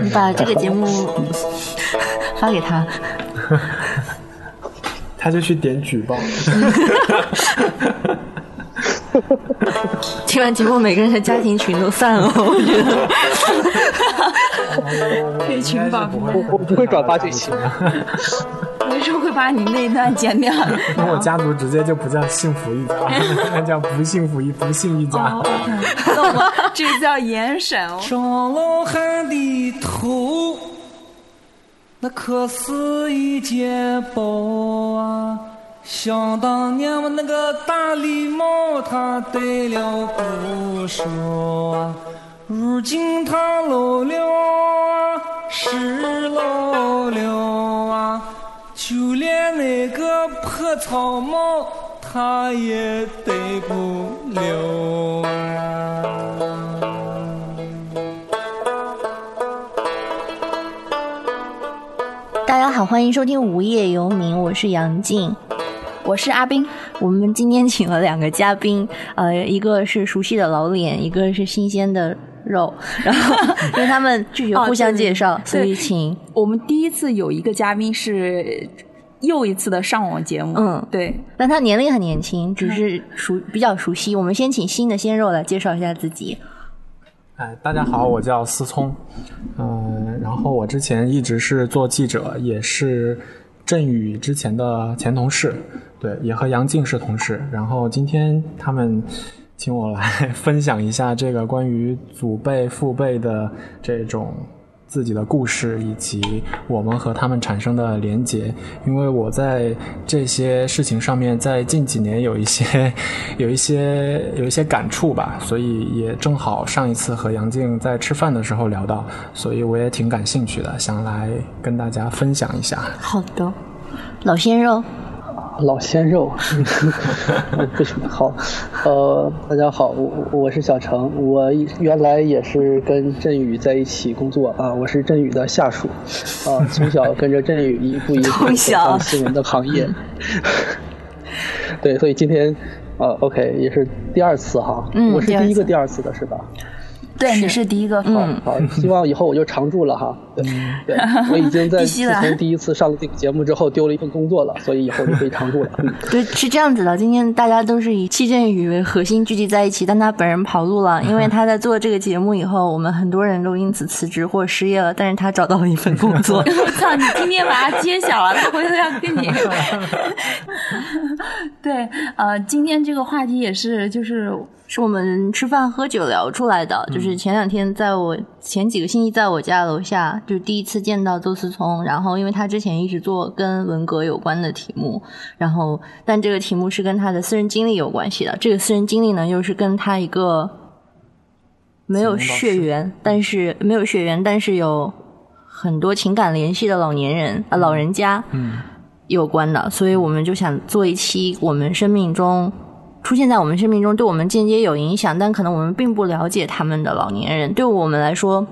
你把这个节目发给他，他就去点举报。听完节目，每个人的家庭群都散了，我觉得。退群吧，我，我不会转发这些。把你那一段剪掉。那我家族直接就不叫幸福一家，那叫不幸福一不幸一家。这叫严审。上老汉的头，那可是一件宝啊！想当年我那个大礼帽，他戴了不少啊。如今他老了啊，是老了啊，就连那个破草帽他也戴不了。大家好，欢迎收听《无业游民》，我是杨静。我是阿斌，我们今天请了两个嘉宾，呃，一个是熟悉的老脸，一个是新鲜的肉，然后因为他们拒绝互相介绍，所以请我们第一次有一个嘉宾是又一次的上网节目，嗯，对，但他年龄很年轻，只是熟比较熟悉。我们先请新的鲜肉来介绍一下自己。哎，大家好，我叫思聪，嗯，然后我之前一直是做记者，也是振宇之前的前同事。对，也和杨静是同事。然后今天他们请我来 分享一下这个关于祖辈、父辈的这种自己的故事，以及我们和他们产生的连结。因为我在这些事情上面，在近几年有一些、有一些、有一些感触吧，所以也正好上一次和杨静在吃饭的时候聊到，所以我也挺感兴趣的，想来跟大家分享一下。好的，老鲜肉。老鲜肉，好，呃，大家好，我我是小程，我原来也是跟振宇在一起工作啊，我是振宇的下属，啊，从小跟着振宇一步一步走向新闻的行业，对，所以今天，呃，OK，也是第二次哈，我是第一个第二次的是吧？对，你是第一个，嗯好，希望以后我就常驻了哈。对，对我已经在 自从第一次上了这个节目之后丢了一份工作了，所以以后就可以常驻了。对，是这样子的。今天大家都是以戚振宇为核心聚集在一起，但他本人跑路了，因为他在做这个节目以后，我们很多人都因此辞职或失业了，但是他找到了一份工作。我操，你今天把他揭晓了，他回头要跟你。对，呃，今天这个话题也是，就是。是我们吃饭喝酒聊出来的，就是前两天在我前几个星期在我家楼下，就第一次见到邹思聪，然后因为他之前一直做跟文革有关的题目，然后但这个题目是跟他的私人经历有关系的，这个私人经历呢又是跟他一个没有血缘，但是没有血缘，但是有很多情感联系的老年人啊老人家有关的，所以我们就想做一期我们生命中。出现在我们生命中，对我们间接有影响，但可能我们并不了解他们的老年人。对我们来说，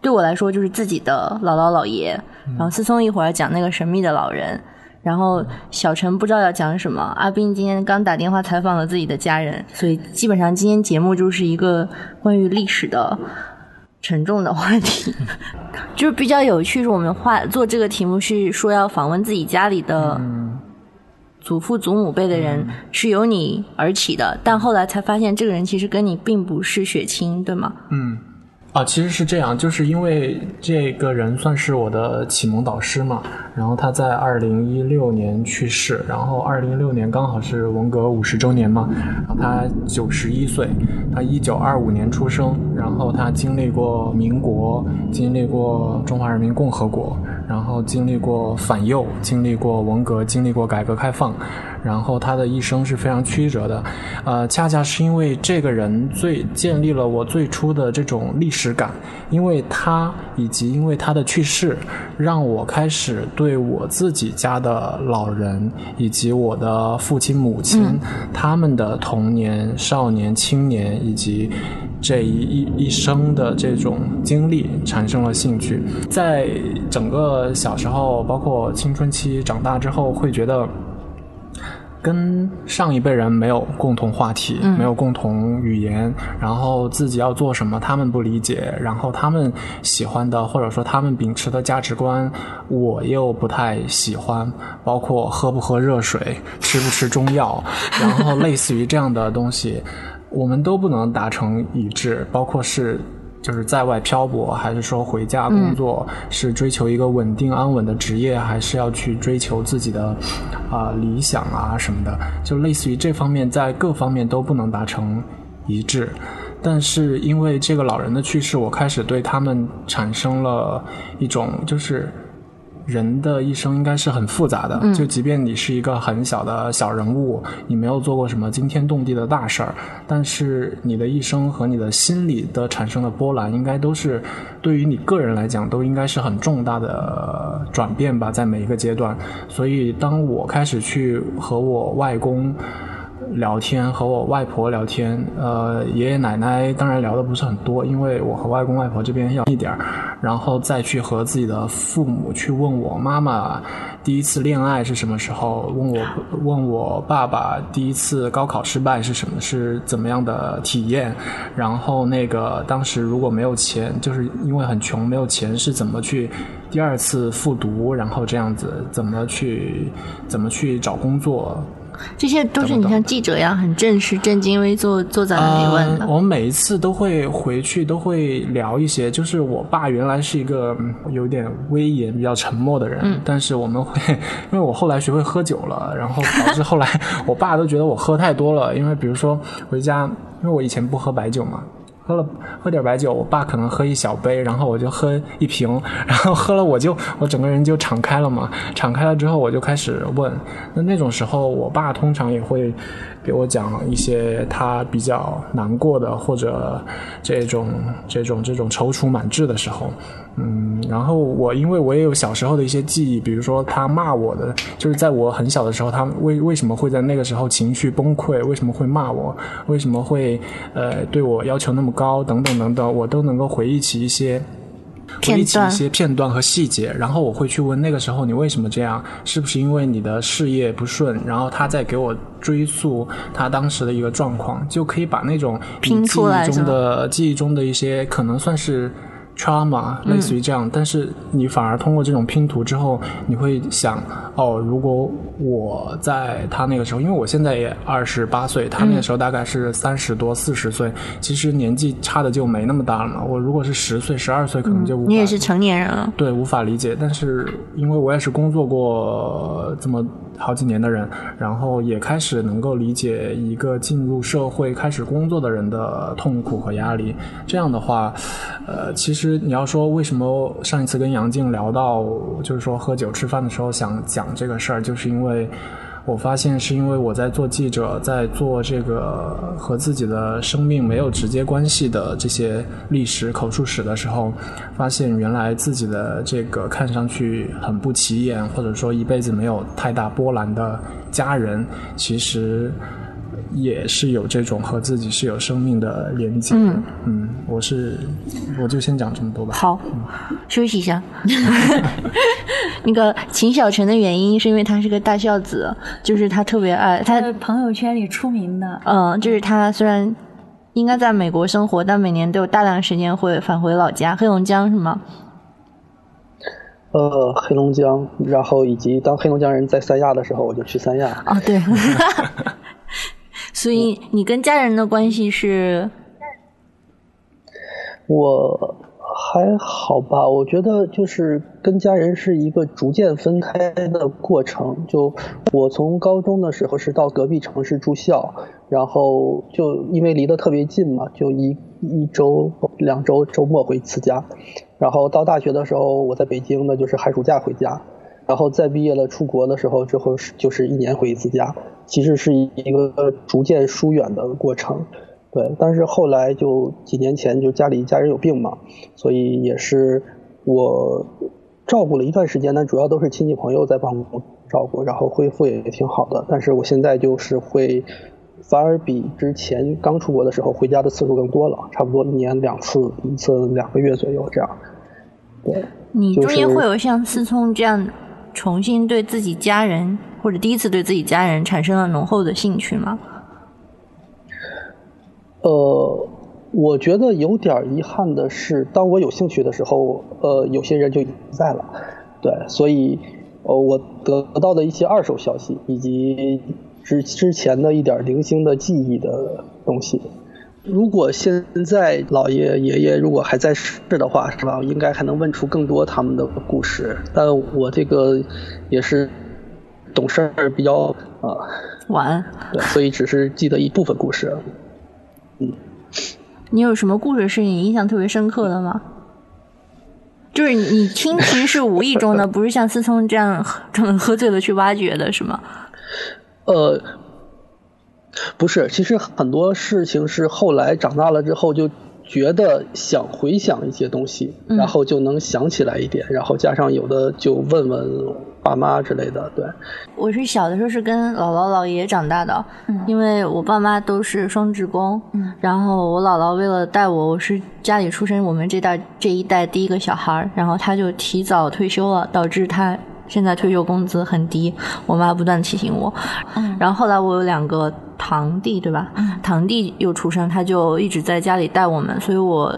对我来说就是自己的姥姥姥爷。然后思聪一会儿讲那个神秘的老人，然后小陈不知道要讲什么。阿斌今天刚打电话采访了自己的家人，所以基本上今天节目就是一个关于历史的沉重的话题，就是比较有趣。是我们画做这个题目是说要访问自己家里的。祖父祖母辈的人是由你而起的，但后来才发现这个人其实跟你并不是血亲，对吗？嗯，啊，其实是这样，就是因为这个人算是我的启蒙导师嘛，然后他在二零一六年去世，然后二零一六年刚好是文革五十周年嘛，然后他九十一岁，他一九二五年出生，然后他经历过民国，经历过中华人民共和国。然后经历过反右，经历过文革，经历过改革开放，然后他的一生是非常曲折的，呃，恰恰是因为这个人最建立了我最初的这种历史感，因为他以及因为他的去世，让我开始对我自己家的老人以及我的父亲母亲他们的童年、少年、青年以及。这一一一生的这种经历产生了兴趣，在整个小时候，包括青春期长大之后，会觉得跟上一辈人没有共同话题，没有共同语言，然后自己要做什么，他们不理解，然后他们喜欢的或者说他们秉持的价值观，我又不太喜欢，包括喝不喝热水，吃不吃中药，然后类似于这样的东西，我们都不能达成一致，包括是。就是在外漂泊，还是说回家工作？是追求一个稳定安稳的职业，还是要去追求自己的啊理想啊什么的？就类似于这方面，在各方面都不能达成一致。但是因为这个老人的去世，我开始对他们产生了一种就是。人的一生应该是很复杂的，就即便你是一个很小的小人物，你没有做过什么惊天动地的大事儿，但是你的一生和你的心理的产生的波澜，应该都是对于你个人来讲，都应该是很重大的转变吧，在每一个阶段。所以，当我开始去和我外公。聊天和我外婆聊天，呃，爷爷奶奶当然聊的不是很多，因为我和外公外婆这边要一点儿，然后再去和自己的父母去问我妈妈第一次恋爱是什么时候，问我问我爸爸第一次高考失败是什么是怎么样的体验，然后那个当时如果没有钱，就是因为很穷没有钱是怎么去第二次复读，然后这样子怎么去怎么去找工作。这些都是你像记者一样很正式、正襟危坐坐在那里问的。我每一次都会回去，都会聊一些。就是我爸原来是一个有点威严、比较沉默的人，但是我们会，因为我后来学会喝酒了，然后导致后来我爸都觉得我喝太多了。因为比如说回家，因为我以前不喝白酒嘛。喝了喝点白酒，我爸可能喝一小杯，然后我就喝一瓶，然后喝了我就我整个人就敞开了嘛，敞开了之后我就开始问，那那种时候我爸通常也会。给我讲一些他比较难过的，或者这种这种这种踌躇满志的时候，嗯，然后我因为我也有小时候的一些记忆，比如说他骂我的，就是在我很小的时候，他为为什么会在那个时候情绪崩溃，为什么会骂我，为什么会呃对我要求那么高，等等等等，我都能够回忆起一些。回忆起一些片段和细节，然后我会去问那个时候你为什么这样？是不是因为你的事业不顺？然后他再给我追溯他当时的一个状况，就可以把那种拼出来中的记忆中的一些可能算是。Trauma 类似于这样，但是你反而通过这种拼图之后，你会想哦，如果我在他那个时候，因为我现在也二十八岁，他那个时候大概是三十多四十岁，其实年纪差的就没那么大了嘛。我如果是十岁、十二岁，可能就你也是成年人了，对，无法理解。但是因为我也是工作过这么。好几年的人，然后也开始能够理解一个进入社会开始工作的人的痛苦和压力。这样的话，呃，其实你要说为什么上一次跟杨静聊到，就是说喝酒吃饭的时候想讲这个事儿，就是因为。我发现是因为我在做记者，在做这个和自己的生命没有直接关系的这些历史口述史的时候，发现原来自己的这个看上去很不起眼，或者说一辈子没有太大波澜的家人，其实。也是有这种和自己是有生命的连接。嗯嗯，我是我就先讲这么多吧。好，休息一下。那个秦小晨的原因是因为他是个大孝子，就是他特别爱他朋友圈里出名的。嗯，就是他虽然应该在美国生活，但每年都有大量时间会返回老家黑龙江，是吗？呃，黑龙江，然后以及当黑龙江人在三亚的时候，我就去三亚。哦，对。所以你跟家人的关系是？我还好吧，我觉得就是跟家人是一个逐渐分开的过程。就我从高中的时候是到隔壁城市住校，然后就因为离得特别近嘛，就一一周两周周末回一次家。然后到大学的时候，我在北京，那就是寒暑假回家。然后再毕业了出国的时候之后是就是一年回一次家。其实是一个逐渐疏远的过程，对。但是后来就几年前就家里家人有病嘛，所以也是我照顾了一段时间，但主要都是亲戚朋友在帮我照顾，然后恢复也挺好的。但是我现在就是会反而比之前刚出国的时候回家的次数更多了，差不多一年两次，一次两个月左右这样。对。你中间会有像思聪这样重新对自己家人？或者第一次对自己家人产生了浓厚的兴趣吗？呃，我觉得有点遗憾的是，当我有兴趣的时候，呃，有些人就不在了。对，所以，呃，我得到的一些二手消息，以及之之前的一点零星的记忆的东西，如果现在姥爷爷爷如果还在世的话，是吧？应该还能问出更多他们的故事。但我这个也是懂事儿比较啊，晚。对，所以只是记得一部分故事。嗯，你有什么故事是你印象特别深刻的吗？就是你听，其实是无意中的，不是像思聪这样喝醉了去挖掘的，是吗？呃，不是，其实很多事情是后来长大了之后就。觉得想回想一些东西，然后就能想起来一点，然后加上有的就问问爸妈之类的。对，我是小的时候是跟姥姥姥爷长大的，因为我爸妈都是双职工，然后我姥姥为了带我，我是家里出生我们这代这一代第一个小孩，然后他就提早退休了，导致他现在退休工资很低。我妈不断提醒我，然后后来我有两个。堂弟对吧？堂弟又出生，他就一直在家里带我们，所以我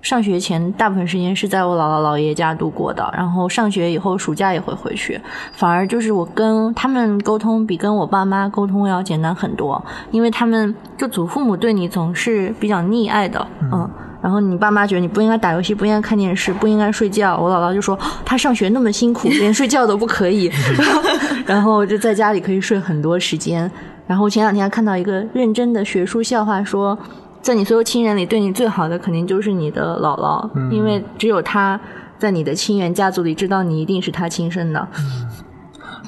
上学前大部分时间是在我姥姥姥爷家度过的。然后上学以后，暑假也会回去，反而就是我跟他们沟通比跟我爸妈沟通要简单很多，因为他们就祖父母对你总是比较溺爱的，嗯。然后你爸妈觉得你不应该打游戏，不应该看电视，不应该睡觉。我姥姥就说他上学那么辛苦，连睡觉都不可以，然后就在家里可以睡很多时间。然后前两天还看到一个认真的学术笑话，说，在你所有亲人里，对你最好的肯定就是你的姥姥，因为只有她在你的亲缘家族里知道你一定是她亲生的。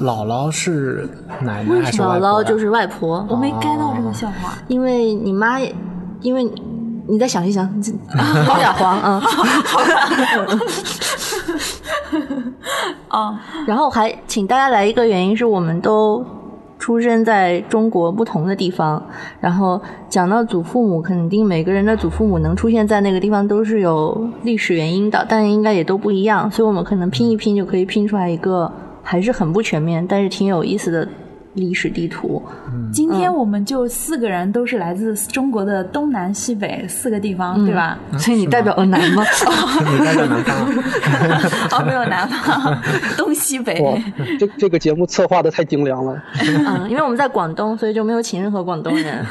姥姥是奶奶还是姥姥就是外婆。我没 get 到这个笑话，因为你妈，因为你再想一想，有点黄啊。好的。啊，然后还请大家来一个原因是我们都。出生在中国不同的地方，然后讲到祖父母，肯定每个人的祖父母能出现在那个地方都是有历史原因的，但应该也都不一样，所以我们可能拼一拼就可以拼出来一个还是很不全面，但是挺有意思的。历史地图。今天我们就四个人都是来自中国的东南西北四个地方，对吧？所以你代表了南吗？你代表南方？哦，没有南方，东西北。这这个节目策划的太精良了。嗯，因为我们在广东，所以就没有请任何广东人。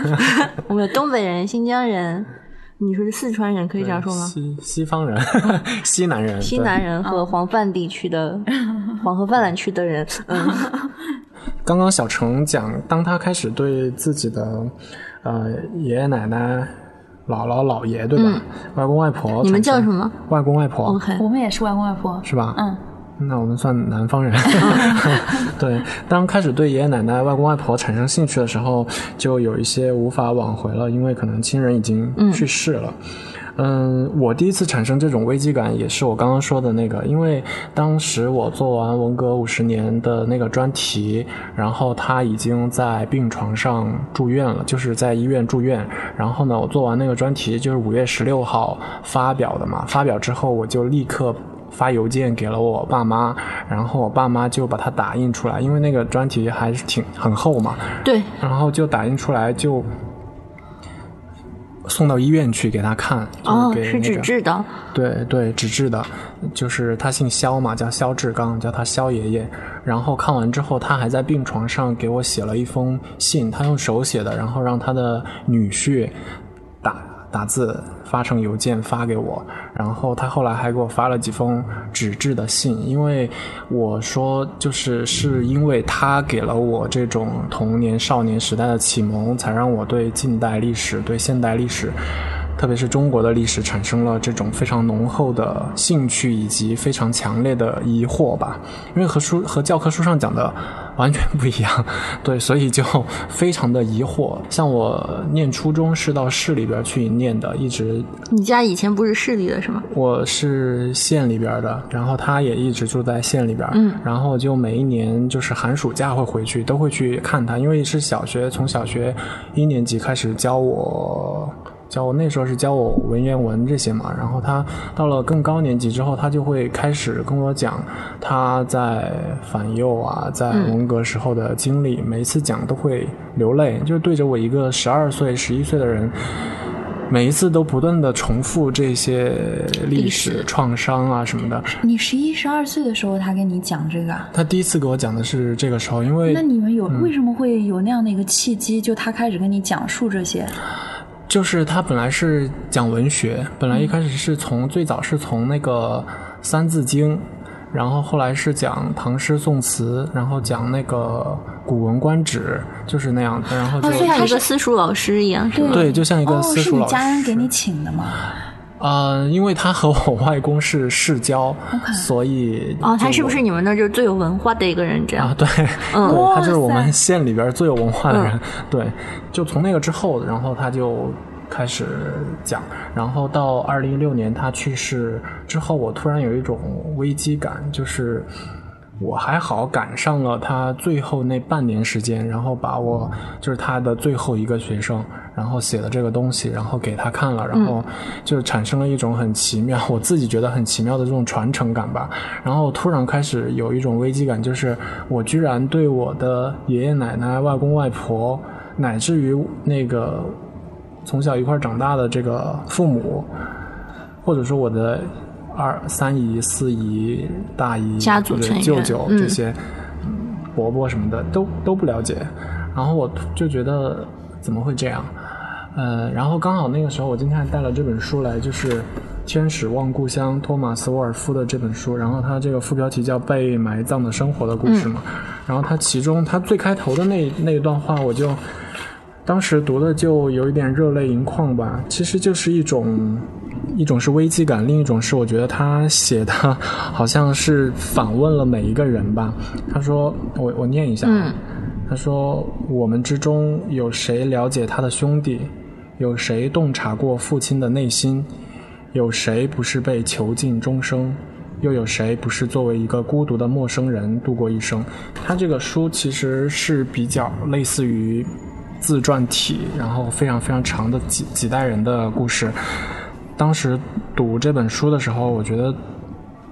我们有东北人、新疆人，你说是四川人，可以这样说吗？西西方人、西南人、西南人和黄泛地区的黄河泛滥区的人。嗯。刚刚小程讲，当他开始对自己的呃爷爷奶奶、姥姥姥爷，对吧？外公外婆，你们叫什么？外公外婆。我们也是外公外婆，是吧？嗯，那我们算南方人。对，当开始对爷爷奶奶、外公外婆产生兴趣的时候，就有一些无法挽回了，因为可能亲人已经去世了。嗯，我第一次产生这种危机感，也是我刚刚说的那个，因为当时我做完文革五十年的那个专题，然后他已经在病床上住院了，就是在医院住院。然后呢，我做完那个专题，就是五月十六号发表的嘛。发表之后，我就立刻发邮件给了我爸妈，然后我爸妈就把它打印出来，因为那个专题还是挺很厚嘛。对。然后就打印出来就。送到医院去给他看，哦，是纸质的，对对，纸质的，就是他姓肖嘛，叫肖志刚，叫他肖爷爷。然后看完之后，他还在病床上给我写了一封信，他用手写的，然后让他的女婿打字。发成邮件发给我，然后他后来还给我发了几封纸质的信，因为我说就是是因为他给了我这种童年少年时代的启蒙，才让我对近代历史、对现代历史。特别是中国的历史产生了这种非常浓厚的兴趣以及非常强烈的疑惑吧，因为和书和教科书上讲的完全不一样，对，所以就非常的疑惑。像我念初中是到市里边去念的，一直。你家以前不是市里的是吗？我是县里边的，然后他也一直住在县里边，嗯，然后就每一年就是寒暑假会回去，都会去看他，因为是小学，从小学一年级开始教我。教我那时候是教我文言文这些嘛，然后他到了更高年级之后，他就会开始跟我讲他在反右啊，在文革时候的经历，每一次讲都会流泪，就是对着我一个十二岁、十一岁的人。每一次都不断的重复这些历史创伤啊什么的。你十一、十二岁的时候，他跟你讲这个啊？他第一次给我讲的是这个时候，因为那你们有、为什么会有那样的一个契机？就他开始跟你讲述这些，就是他本来是讲文学，本来一开始是从、最早是从那个《三字经》，然后后来是讲唐诗宋词，然后讲那个《古文观止》，就是那样的，然后就、就像一个私塾老师一样，是吗？对，就像一个私塾老师你。家人给你请的吗？呃，因为他和我外公是世交，所以哦，他是不是你们那就是最有文化的一个人？这样啊，对，嗯对，他就是我们县里边最有文化的人。对，就从那个之后，然后他就开始讲，然后到二零一六年他去世之后，我突然有一种危机感，就是。我还好赶上了他最后那半年时间，然后把我就是他的最后一个学生，然后写的这个东西，然后给他看了，然后就产生了一种很奇妙，我自己觉得很奇妙的这种传承感吧。然后突然开始有一种危机感，就是我居然对我的爷爷奶奶、外公外婆，乃至于那个从小一块长大的这个父母，或者说我的二三姨、四姨、大姨、家族或者成员舅舅嗯。这些、嗯伯伯什么的都都不了解，然后我就觉得怎么会这样？呃，然后刚好那个时候我今天还带了这本书来，就是《天使望故乡》托马斯·沃尔夫的这本书，然后它这个副标题叫《被埋葬的生活的故事》嘛，然后它其中它最开头的那那一段话，我就当时读的就有一点热泪盈眶吧，其实就是一种。一种是危机感，另一种是我觉得他写的好像是访问了每一个人吧。他说：“我我念一下。”嗯他说：“我们之中有谁了解他的兄弟？有谁洞察过父亲的内心？有谁不是被囚禁终生？又有谁不是作为一个孤独的陌生人度过一生？”他这个书其实是比较类似于自传体，然后非常非常长的几几代人的故事。当时读这本书的时候，我觉得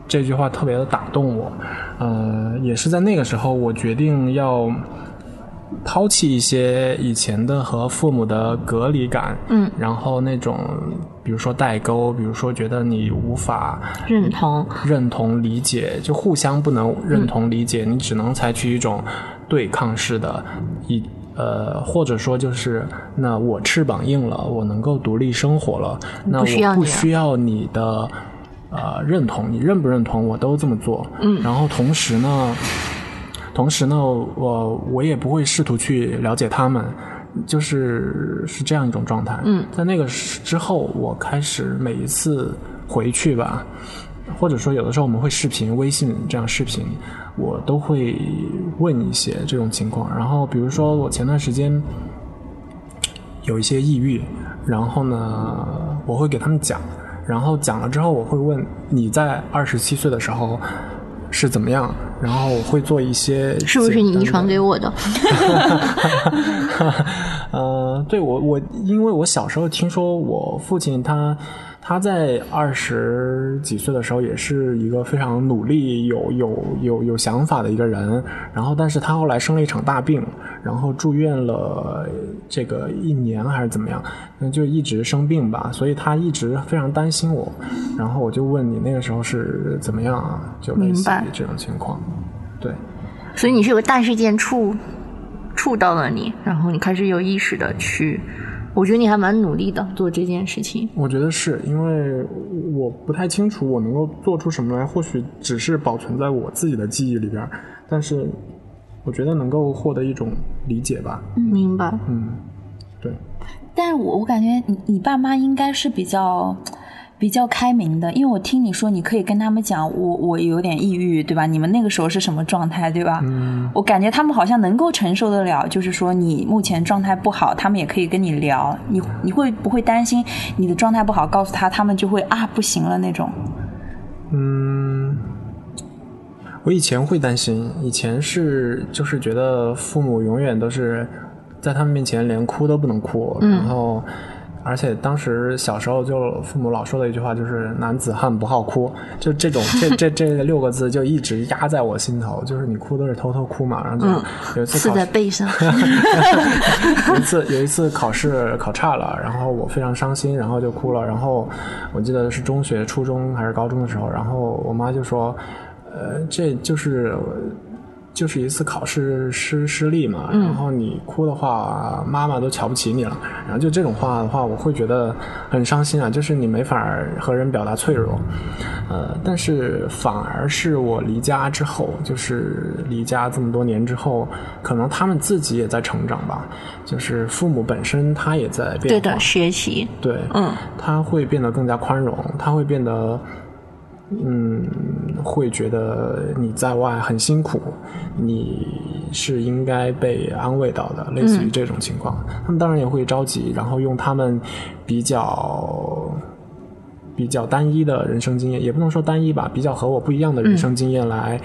这句话特别的打动我。呃，也是在那个时候，我决定要抛弃一些以前的和父母的隔离感，嗯，然后那种比如说代沟，比如说觉得你无法认同，认同理解，就互相不能认同理解，你只能采取一种对抗式的，一呃，或者说就是，那我翅膀硬了，我能够独立生活了，那我不需要你的呃认同，你认不认同我都这么做，嗯然后同时呢，同时呢，我我也不会试图去了解他们。就是是这样一种状态。嗯，在那个时之后，我开始每一次回去吧，或者说有的时候我们会视频、微信这样视频，我都会问一些这种情况。然后比如说我前段时间有一些抑郁，然后呢，我会给他们讲，然后讲了之后，我会问你在二十七岁的时候是怎么样，然后我会做一些是不是你遗传给我？我的？呃，对我我因为我小时候听说我父亲他他在二十几岁的时候也是一个非常努力、有有有有想法的一个人，然后但是他后来生了一场大病，然后住院了这个一年还是怎么样，那就一直生病吧，所以他一直非常担心我，然后我就问你那个时候是怎么样啊？就类似于这种情况，对。所以你是有个大事件触触到了你，然后你开始有意识的去，我觉得你还蛮努力的做这件事情。我觉得是因为我不太清楚我能够做出什么来，或许只是保存在我自己的记忆里边儿，但是我觉得能够获得一种理解吧。明白。嗯，对，但是我我感觉你你爸妈应该是比较比较开明的，因为我听你说你可以跟他们讲我我有点抑郁，对吧？你们那个时候是什么状态，对吧？嗯，我感觉他们好像能够承受得了，就是说你目前状态不好，他们也可以跟你聊。你你会不会担心你的状态不好，告诉他，他们就会啊不行了那种？嗯，我以前会担心，以前是就是觉得父母永远都是在他们面前连哭都不能哭，嗯然后而且当时小时候就父母老说的一句话就是“男子汉不好哭”，就这种这这这六个字就一直压在我心头。就是你哭都是偷偷哭嘛，然后就有一次刺在背上。有一次有一次考试考差了，然后我非常伤心，然后就哭了。然后我记得是中学、初中还是高中的时候，然后我妈就说：“呃，这就是。”就是一次考试失失利嘛，然后你哭的话，妈妈都瞧不起你了。然后就这种话的话，我会觉得很伤心啊。就是你没法和人表达脆弱，呃，但是反而是我离家之后，就是离家这么多年之后，可能他们自己也在成长吧。就是父母本身他也在变化，对的，学习，对，嗯，他会变得更加宽容，他会变得。嗯，会觉得你在外很辛苦，你是应该被安慰到的，类似于这种情况。他们当然也会着急，然后用他们比较比较单一的人生经验，也不能说单一吧，比较和我不一样的人生经验来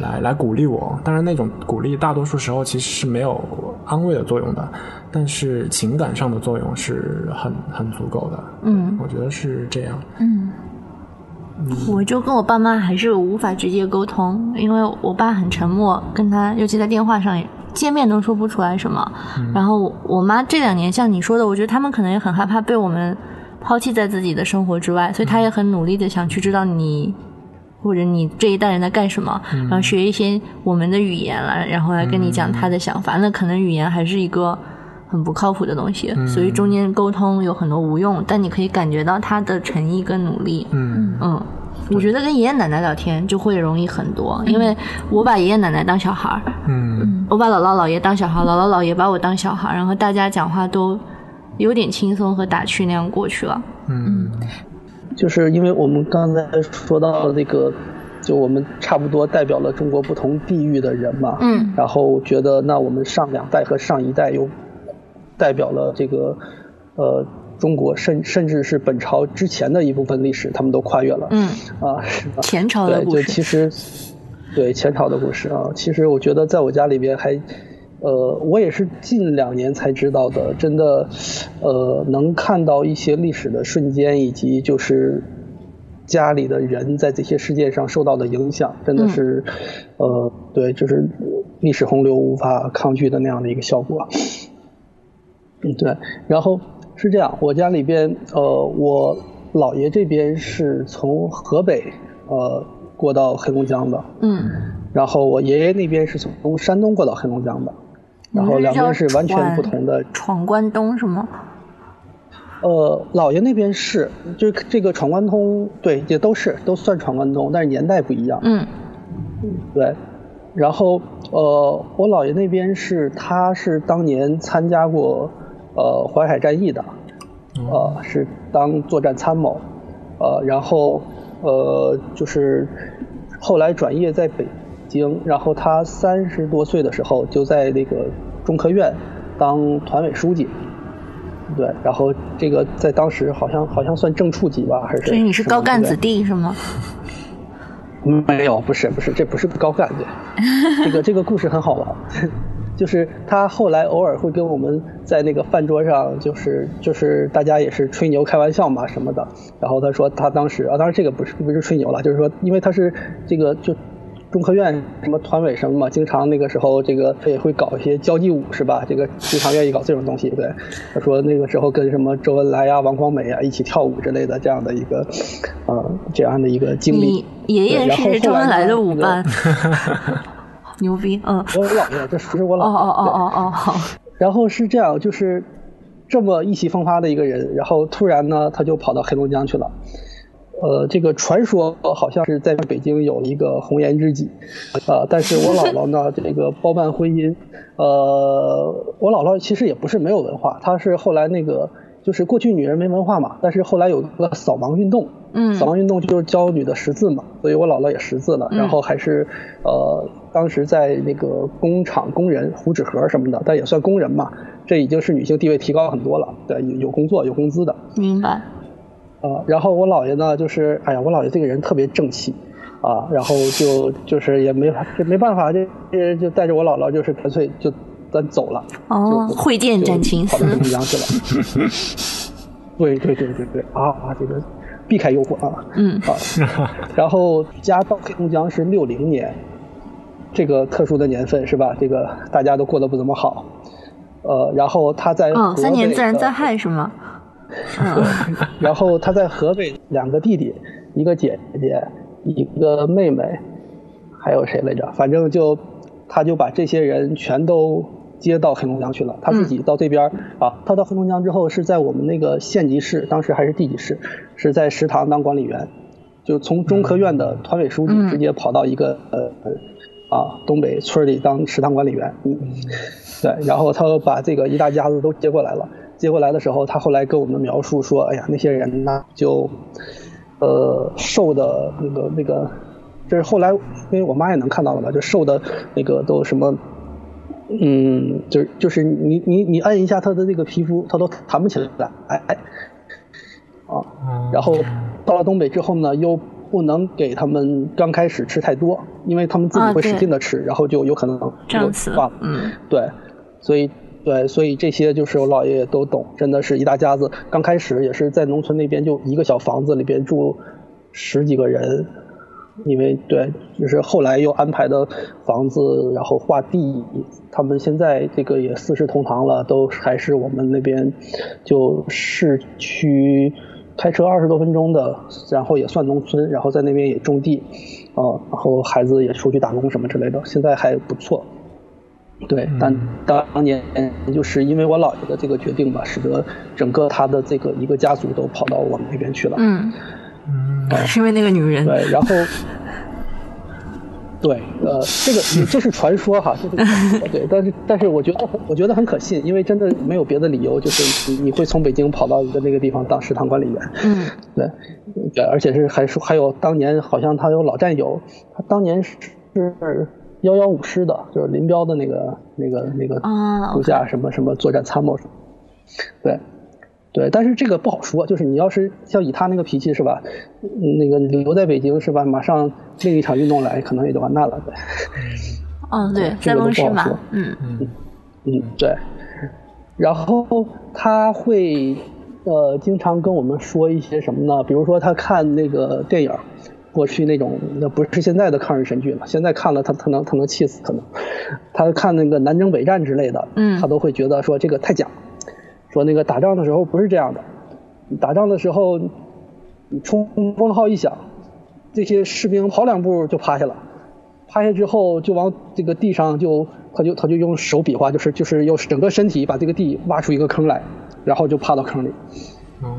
来来鼓励我。当然，那种鼓励大多数时候其实是没有安慰的作用的，但是情感上的作用是很很足够的。嗯，我觉得是这样。嗯。我就跟我爸妈还是无法直接沟通，因为我爸很沉默，跟他尤其在电话上也见面都说不出来什么。然后我妈这两年像你说的，我觉得他们可能也很害怕被我们抛弃在自己的生活之外，所以他也很努力的想去知道你或者你这一代人在干什么，然后学一些我们的语言来，然后来跟你讲他的想法。那可能语言还是一个很不靠谱的东西，所以中间沟通有很多无用，但你可以感觉到他的诚意跟努力。嗯。嗯。我觉得跟爷爷奶奶聊天就会容易很多，因为我把爷爷奶奶当小孩儿，嗯，我把姥姥姥爷当小孩，姥姥姥爷把我当小孩，然后大家讲话都有点轻松和打趣那样过去了。嗯，就是因为我们刚才说到的那个，就我们差不多代表了中国不同地域的人嘛，嗯，然后觉得那我们上两代和上一代又代表了这个，呃。中国甚甚至是本朝之前的一部分历史，他们都跨越了。嗯啊，是前朝的故事。对，就其实对前朝的故事啊，其实我觉得在我家里边还，呃，我也是近两年才知道的。真的，呃，能看到一些历史的瞬间，以及就是家里的人在这些事件上受到的影响，真的是，呃，对，就是历史洪流无法抗拒的那样的一个效果。嗯，对，然后。是这样，我家里边，呃，我姥爷这边是从河北，呃，过到黑龙江的，嗯，然后我爷爷那边是从山东过到黑龙江的，然后两边是完全不同的。闯关东是吗？呃，姥爷那边是，就是这个闯关东，对，也都是都算闯关东，但是年代不一样。嗯，对，然后呃，我姥爷那边是，他是当年参加过。呃，淮海战役的，呃，是当作战参谋，呃，然后呃，就是后来转业在北京，然后他三十多岁的时候就在那个中科院当团委书记，对，然后这个在当时好像好像算正处级吧，还是？所以你是高干子弟是吗？没有，不是不是，这不是高干对，这个这个故事很好玩。就是他后来偶尔会跟我们在那个饭桌上，就是就是大家也是吹牛开玩笑嘛什么的。然后他说他当时啊，当然这个不是不是吹牛了，就是说因为他是这个就中科院什么团委什么嘛，经常那个时候这个他也会搞一些交际舞是吧？这个经常愿意搞这种东西。对，他说那个时候跟什么周恩来呀、王光美啊一起跳舞之类的这样的一个呃这样的一个经历。爷爷是周恩来的舞伴。牛逼，嗯，我姥爷，这是我姥爷。哦哦哦哦哦，好。然后是这样，就是这么意气风发的一个人，然后突然呢，他就跑到黑龙江去了。呃，这个传说好像是在北京有一个红颜知己，呃，但是我姥姥呢，这个包办婚姻，呃，我姥姥其实也不是没有文化，她是后来那个，就是过去女人没文化嘛，但是后来有个扫盲运动，嗯，扫盲运动就是教女的识字嘛，所以我姥姥也识字了，然后还是呃。当时在那个工厂工人糊纸盒什么的，但也算工人嘛，这已经是女性地位提高很多了，对，有有工作有工资的。明白。啊，然后我姥爷呢，就是哎呀，我姥爷这个人特别正气，啊，然后就就是也没就没办法，就就带着我姥姥，就是干脆就咱走了。哦，会见斩情丝。跑到去了。对对对对对啊啊，这个避开诱惑啊，嗯啊，然后家到黑龙江是六零年，这个特殊的年份是吧？这个大家都过得不怎么好，呃，然后他在哦，三年自然灾害是吗？嗯然后他在河北两个弟弟，一个姐姐，一个妹妹，还有谁来着？反正就他就把这些人全都接到黑龙江去了。他自己到这边儿、啊，他到黑龙江之后是在我们那个县级市，当时还是地级市，是在食堂当管理员，就从中科院的团委书记嗯直接跑到一个、呃啊东北村里当食堂管理员。嗯，对，然后他把这个一大家子都接过来了。接过来的时候，他后来跟我们描述说：“哎呀，那些人呢，就呃瘦的那个那个，就是后来因为我妈也能看到了嘛，就瘦的那个都什么，嗯，就是就是你你你按一下他的那个皮肤，他都弹不起来，哎哎，啊，嗯然后到了东北之后呢，又不能给他们刚开始吃太多，因为他们自己会使劲的吃，然后就有可能就这样子化了。嗯对，所以对，所以这些就是我姥爷爷都懂，真的是一大家子。刚开始也是在农村那边，就一个小房子里边住十几个人，因为对，就是后来又安排的房子，然后划地，他们现在这个也四世同堂了，都还是我们那边就市区开车二十多分钟的，然后也算农村，然后在那边也种地，啊、然后孩子也出去打工什么之类的，现在还不错。对，但当年就是因为我姥爷的这个决定吧，使得整个他的这个一个家族都跑到我们那边去了。嗯，嗯是因为那个女人。对，然后，对，呃，这个 这是传说哈，这是传说，对，但是但是我觉得我觉得很可信，因为真的没有别的理由，就是你你会从北京跑到一个那个地方当食堂管理员，嗯对，对，而且是还说还有当年好像他有老战友，他当年是幺幺五师的，就是林彪的那个那个那个啊部下什么什么作战参谋对。对，但是这个不好说，就是你要是像以他那个脾气是吧，嗯那个留在北京是吧，马上另一场运动来，可能也就完蛋了。对，哦，对，塞这个都翁失马不好说。嗯嗯，对。然后他会呃经常跟我们说一些什么呢？比如说他看那个电影，过去那种那不是现在的抗日神剧了，现在看了他他能他能气死可能。他看那个南征北战之类的，嗯他都会觉得说这个太假，说那个打仗的时候不是这样的，打仗的时候你冲锋号一响，这些士兵跑两步就趴下了。趴下之后就往这个地上就他就他就用手比划，就是就是用整个身体把这个地挖出一个坑来，然后就趴到坑里，哦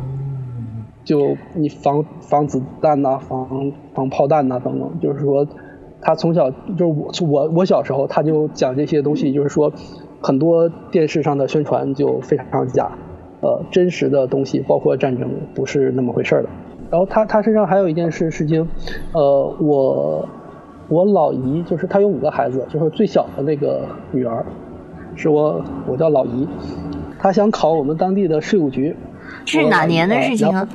就你防防子弹呐、防防炮弹呐、等等，就是说他从小就是我我我小时候他就讲这些东西，就是说很多电视上的宣传就非常假，呃，真实的东西包括战争不是那么回事儿的。然后他他身上还有一件事事情，呃，我我老姨就是她有五个孩子，就是最小的那个女儿，是我我叫老姨，她想考我们当地的税务局。这是哪年的事情啊？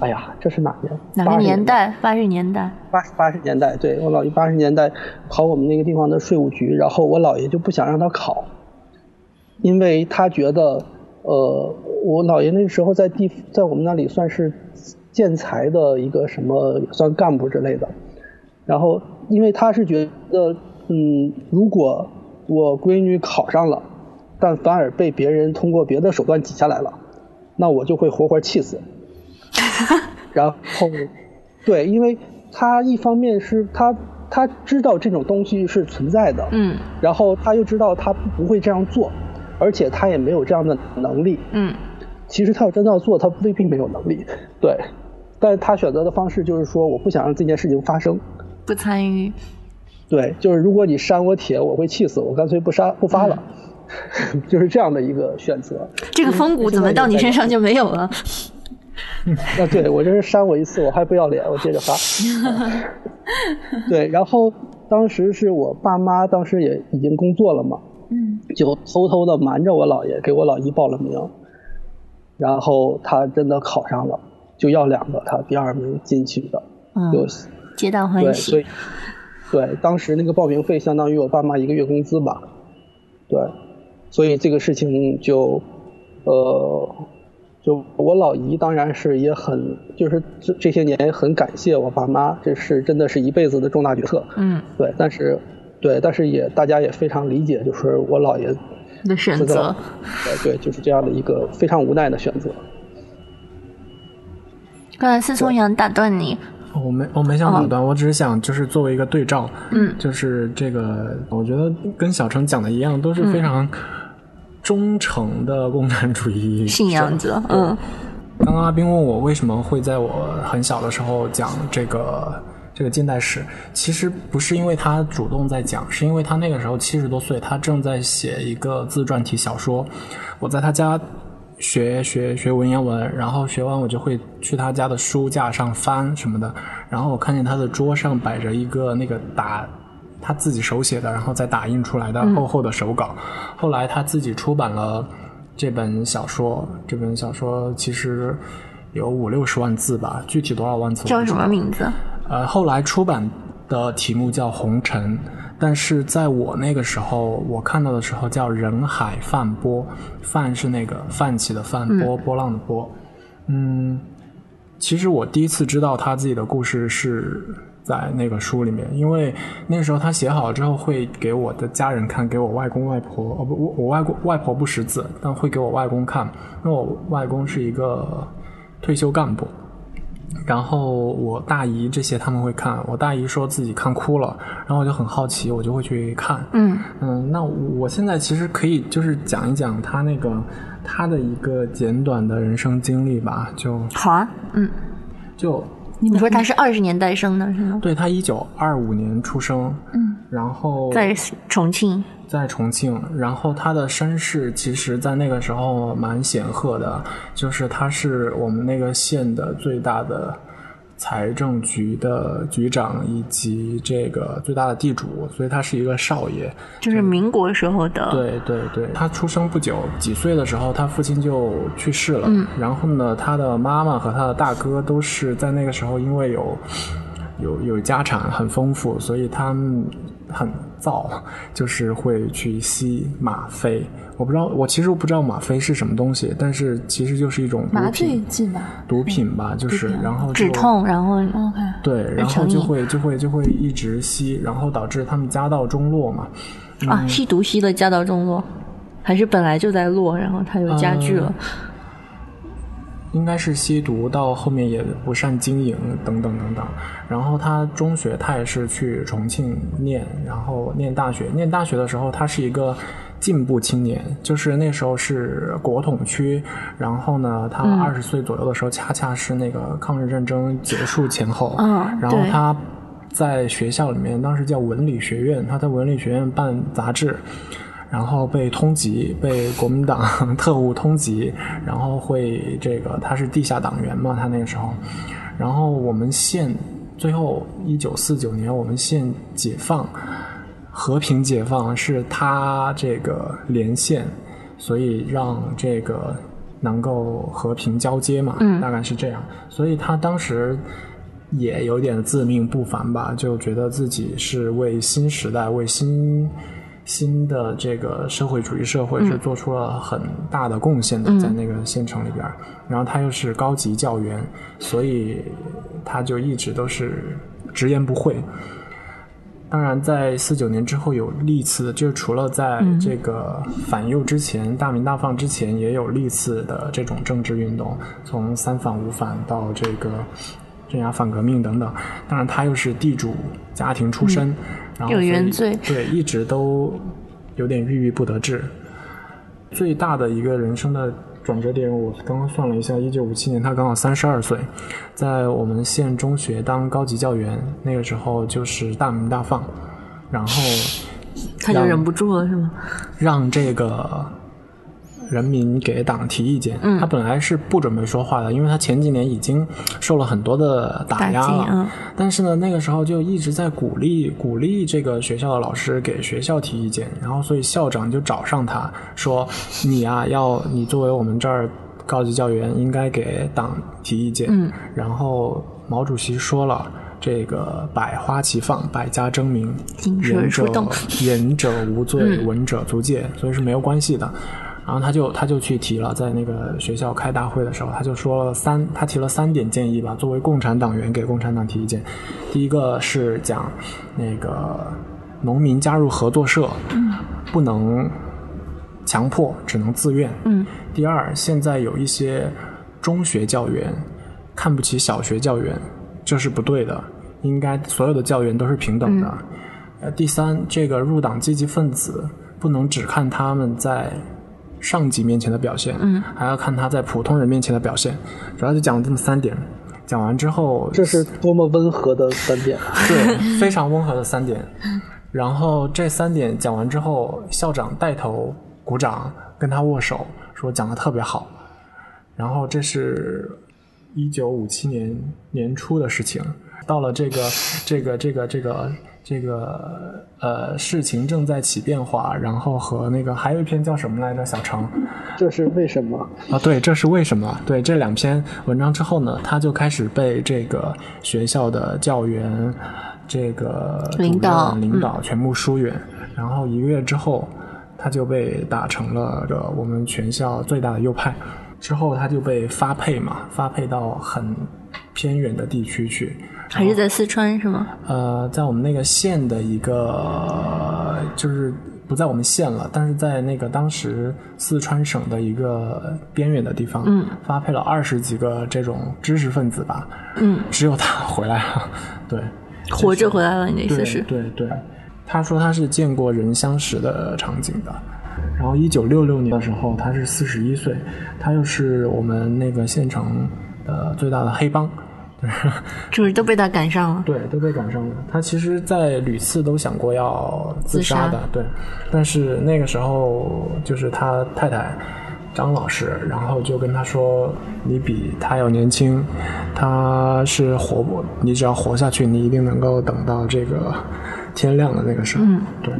哎呀，这是哪年？哪个年代？八十年代。八八十年代，对我姥爷八十年代考我们那个地方的税务局，然后我姥爷就不想让他考，因为他觉得，呃，我姥爷那时候在地在我们那里算是建材的一个什么，也算干部之类的，然后因为他是觉得，嗯，如果我闺女考上了，但反而被别人通过别的手段挤下来了，那我就会活活气死。然后，对，因为他一方面是他他知道这种东西是存在的，嗯然后他又知道他不会这样做，而且他也没有这样的能力。嗯其实他要真的要做，他未必没有能力，对。但是他选择的方式就是说，我不想让这件事情发生。不参与。对，就是如果你删我帖，我会气死，我干脆不删不发了，就是这样的一个选择。这个风骨怎么到你身上就没有了？啊，对我这是删我一次，我还不要脸，我接着发。对，然后当时是我爸妈当时也已经工作了嘛，嗯就偷偷的瞒着我姥爷，给我老姨报了名，然后他真的考上了，就要两个，他第二名进去的，嗯就嗯，皆大欢对，所喜。以对当时那个报名费相当于我爸妈一个月工资吧，对，所以这个事情就呃就我老姨当然是也很，就是这这些年很感谢我爸妈，这是真的是一辈子的重大决策。嗯，对，但是对，但是也大家也非常理解，就是我姥爷的选择知道，呃，对，就是这样的一个非常无奈的选择。刚才思聪想打断你，我没我没想打断，我只是想就是作为一个对照，嗯。就是这个，我觉得跟小程讲的一样，都是非常忠诚的共产主义 信仰者，嗯刚刚阿斌问我为什么会在我很小的时候讲这个这个近代史，其实不是因为他主动在讲，是因为他那个时候七十多岁，他正在写一个自传体小说。我在他家学学学文言文，然后学完我就会去他家的书架上翻什么的，然后我看见他的桌上摆着一个那个打。他自己手写的，然后再打印出来的厚厚的手稿。后来他自己出版了这本小说，这本小说其实有五六十万字吧，具体多少万字叫什么名字？呃，后来出版的题目叫《红尘》，但是在我那个时候，我看到的时候叫《人海泛波》，泛是那个泛起的泛，波波浪的波。嗯，其实我第一次知道他自己的故事是在那个书里面，因为那时候他写好了之后会给我的家人看，给我外公外婆，哦不，我我外公外婆不识字，但会给我外公看，因为我外公是一个退休干部。然后我大姨这些他们会看，我大姨说自己看哭了，然后我就很好奇，我就会去看。嗯嗯，那我现在其实可以就是讲一讲他那个他的一个简短的人生经历吧，就好啊，嗯，就你说他是二十年代生的是吗？对他一九二五年出生，嗯，然后在重庆，在重庆，然后他的身世其实，在那个时候蛮显赫的，就是他是我们那个县的最大的财政局的局长，以及这个最大的地主，所以他是一个少爷。就是民国时候的，，对对对，他出生不久，几岁的时候，他父亲就去世了。嗯然后呢，他的妈妈和他的大哥都是在那个时候，因为有有有家产很丰富，所以他们很燥，就是会去吸吗啡。我不知道，我其实我不知道吗啡是什么东西，但是其实就是一种麻醉，剂吧。毒品吧，就是然后止痛，然后 OK，对，然后就会就会就会一直吸，然后导致他们家道中落嘛。啊，吸毒吸的家道中落，还是本来就在落，然后他又加剧了。应该是吸毒，到后面也不善经营等等等等。然后他中学他也是去重庆念，然后念大学。念大学的时候，他是一个进步青年，就是那时候是国统区。然后呢，他嗯二十岁左右的时候，恰恰是那个抗日战争结束前后。嗯对然后他在学校里面，当时叫文理学院，他在文理学院办杂志。然后被通缉，被国民党 特务通缉，然后会这个他是地下党员嘛，他那个时候，然后我们县最后一九四九年我们县解放，和平解放是他这个连线，所以让这个能够和平交接嘛，嗯大概是这样，所以他当时。也有点自命不凡吧，就觉得自己是为新时代、为新新的这个社会主义社会是做出了很大的贡献的，嗯在那个县城里边儿。然后他又是高级教员，所以他就一直都是直言不讳。当然，在四九年之后有历次，就除了在这个反右之前、大鸣大放之前，也有历次的这种政治运动，从三反五反到这个镇压反革命等等。当然，他又是地主家庭出身，然后有原罪对，一直都有点郁郁不得志。最大的一个人生的转折点，我刚刚算了一下，一九五七年他刚好三十二岁，在我们县中学当高级教员，那个时候就是大鸣大放，然后他就忍不住了，是吗？让这个人民给党提意见。嗯他本来是不准备说话的，因为他前几年已经受了很多的打压了。嗯但是呢，那个时候就一直在鼓励鼓励这个学校的老师给学校提意见，然后所以校长就找上他说：“你啊，要你作为我们这儿高级教员，应该给党提意见。”嗯，然后毛主席说了。这个百花齐放，百家争鸣，言者言者无罪，嗯闻者足戒，所以是没有关系的。然后他就他就去提了，在那个学校开大会的时候，他就说了三，他提了三点建议吧，作为共产党员给共产党提意见。第一个是讲那个农民加入合作社，不能强迫，只能自愿。嗯第二，现在有一些中学教员看不起小学教员，这是不对的，应该所有的教员都是平等的。呃，第三，这个入党积极分子不能只看他们在上级面前的表现，嗯，还要看他在普通人面前的表现。主要就讲了这么三点。讲完之后，这是多么温和的三点啊！对，非常温和的三点。然后这三点讲完之后，校长带头鼓掌，跟他握手，说讲的特别好。然后这是一九五七年年初的事情，到了这个这个这个这个这个呃事情正在起变化，然后和那个还有一篇叫什么来着？小程这是为什么？啊，对，这是为什么？对这两篇文章之后呢，他就开始被这个学校的教员、这个领导领导全部疏远，然后一个月之后，他就被打成了这个我们全校最大的右派。之后他就被发配嘛，发配到很偏远的地区去，还是在四川是吗？呃，在我们那个县的一个，就是不在我们县了，但是在那个当时四川省的一个边远的地方，嗯，发配了二十几个这种知识分子吧，嗯，只有他 回来了，对，活着回来了，你的意思对是？对对，他说他是见过人相识的场景的。然后一九六六年的时候，他是四十一岁，他又是我们那个县城的最大的黑帮，就是都被他赶上了。对，都被赶上了。他其实，在屡次都想过要自杀的，对。但是那个时候，就是他太太张老师，然后就跟他说：“你比他要年轻，他是活不，你只要活下去，你一定能够等到这个天亮的那个时候。”嗯，对，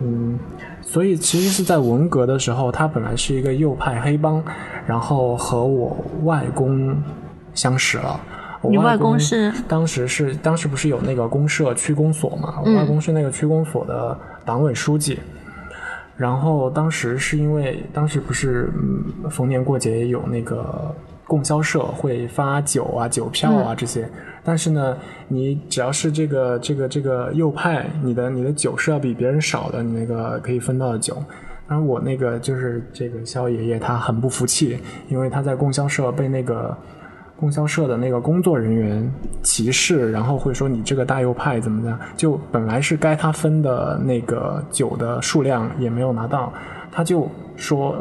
嗯。所以其实是在文革的时候，他本来是一个右派黑帮，然后和我外公相识了。我外公公是当时是当时不是有那个公社区公所嘛？我嗯外公是那个区公所的党委书记。然后当时是因为当时不是嗯逢年过节有那个供销社会发酒啊酒票啊这些，但是呢，你只要是这个这个这个右派，你的你的酒是要比别人少的，你那个可以分到的酒。当然我那个就是这个肖爷爷他很不服气，因为他在供销社被那个。供销社的那个工作人员歧视，然后会说你这个大右派怎么样？就本来是该他分的那个酒的数量也没有拿到，他就说。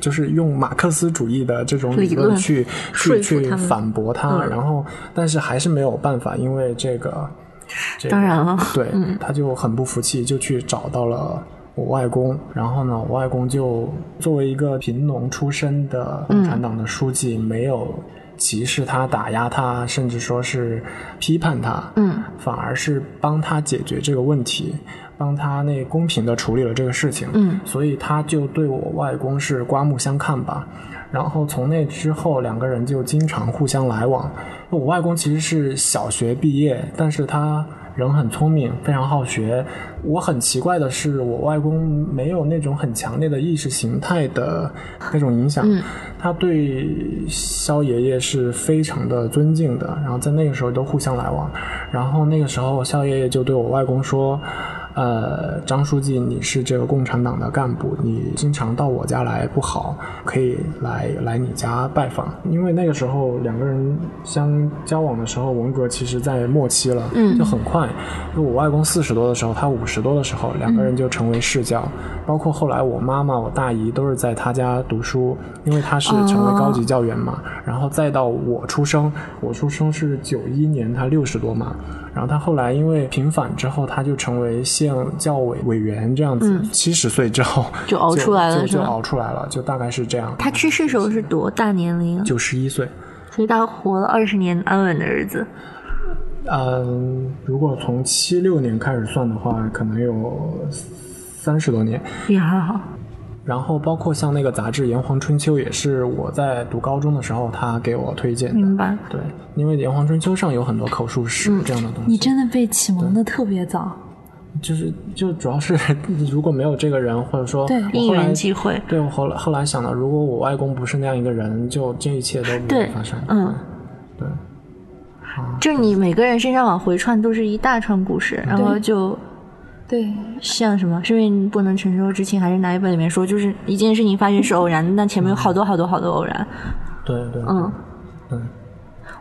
就是用马克思主义的这种理理论论去说去去反驳他，嗯然后但是还是没有办法，因为这个，这个当然了对，嗯他就很不服气，就去找到了我外公。然后呢，我外公就作为一个贫农出身的共产党的书记，没有歧视他、打压他，甚至说是批判他，嗯，反而是帮他解决这个问题，帮他那公平的处理了这个事情。嗯所以他就对我外公是刮目相看吧。然后从那之后，两个人就经常互相来往。我外公其实是小学毕业，但是他人很聪明，非常好学。我很奇怪的是，我外公没有那种很强烈的意识形态的那种影响。嗯他对肖爷爷是非常的尊敬的，然后在那个时候都互相来往。然后那个时候，肖爷爷就对我外公说。呃，张书记，你是这个共产党的干部，你经常到我家来不好，可以来来你家拜访。因为那个时候两个人相交往的时候，文革其实在末期了，嗯就很快。就我外公四十多的时候，他五十多的时候，两个人就成为世交。包括后来我妈妈、我大姨都是在他家读书，因为他是成为高级教员嘛。然后再到我出生，我出生是九一年，他六十多嘛。然后他后来因为平反之后，他就成为县教委委员这样子。七十、岁之后 就熬出来了就熬出来了，就大概是这样。他去世时候是多大年龄啊？九十一岁。所以他活了二十年安稳的日子。嗯，如果从七六年开始算的话，可能有三十多年。也还好。然后包括像那个杂志《炎黄春秋》，也是我在读高中的时候他给我推荐的。明白。对，因为《炎黄春秋》上有很多口述史这样的东西。你真的被启蒙的特别早。就是就主要是 如果没有这个人，或者说对因缘际会。对我后来后来想到，如果我外公不是那样一个人，就这一切都不会发生。嗯，对，就是你每个人身上往回串都是一大串故事，然后就对，像什么生命不能承受之轻，还是哪一本里面说，就是一件事情发生是偶然的，但前面有好多好多好多偶然。对对，嗯，对，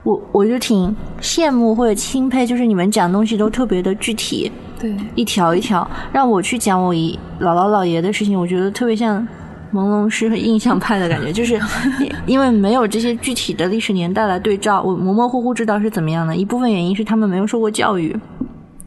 我我就挺羡慕或者钦佩，就是你们讲东西都特别的具体，对，一条一条。让我去讲我姨姥姥姥爷的事情，我觉得特别像朦胧诗和印象派的感觉，就是因为没有这些具体的历史年代来对照，我模模糊糊知道是怎么样的。一部分原因是他们没有受过教育。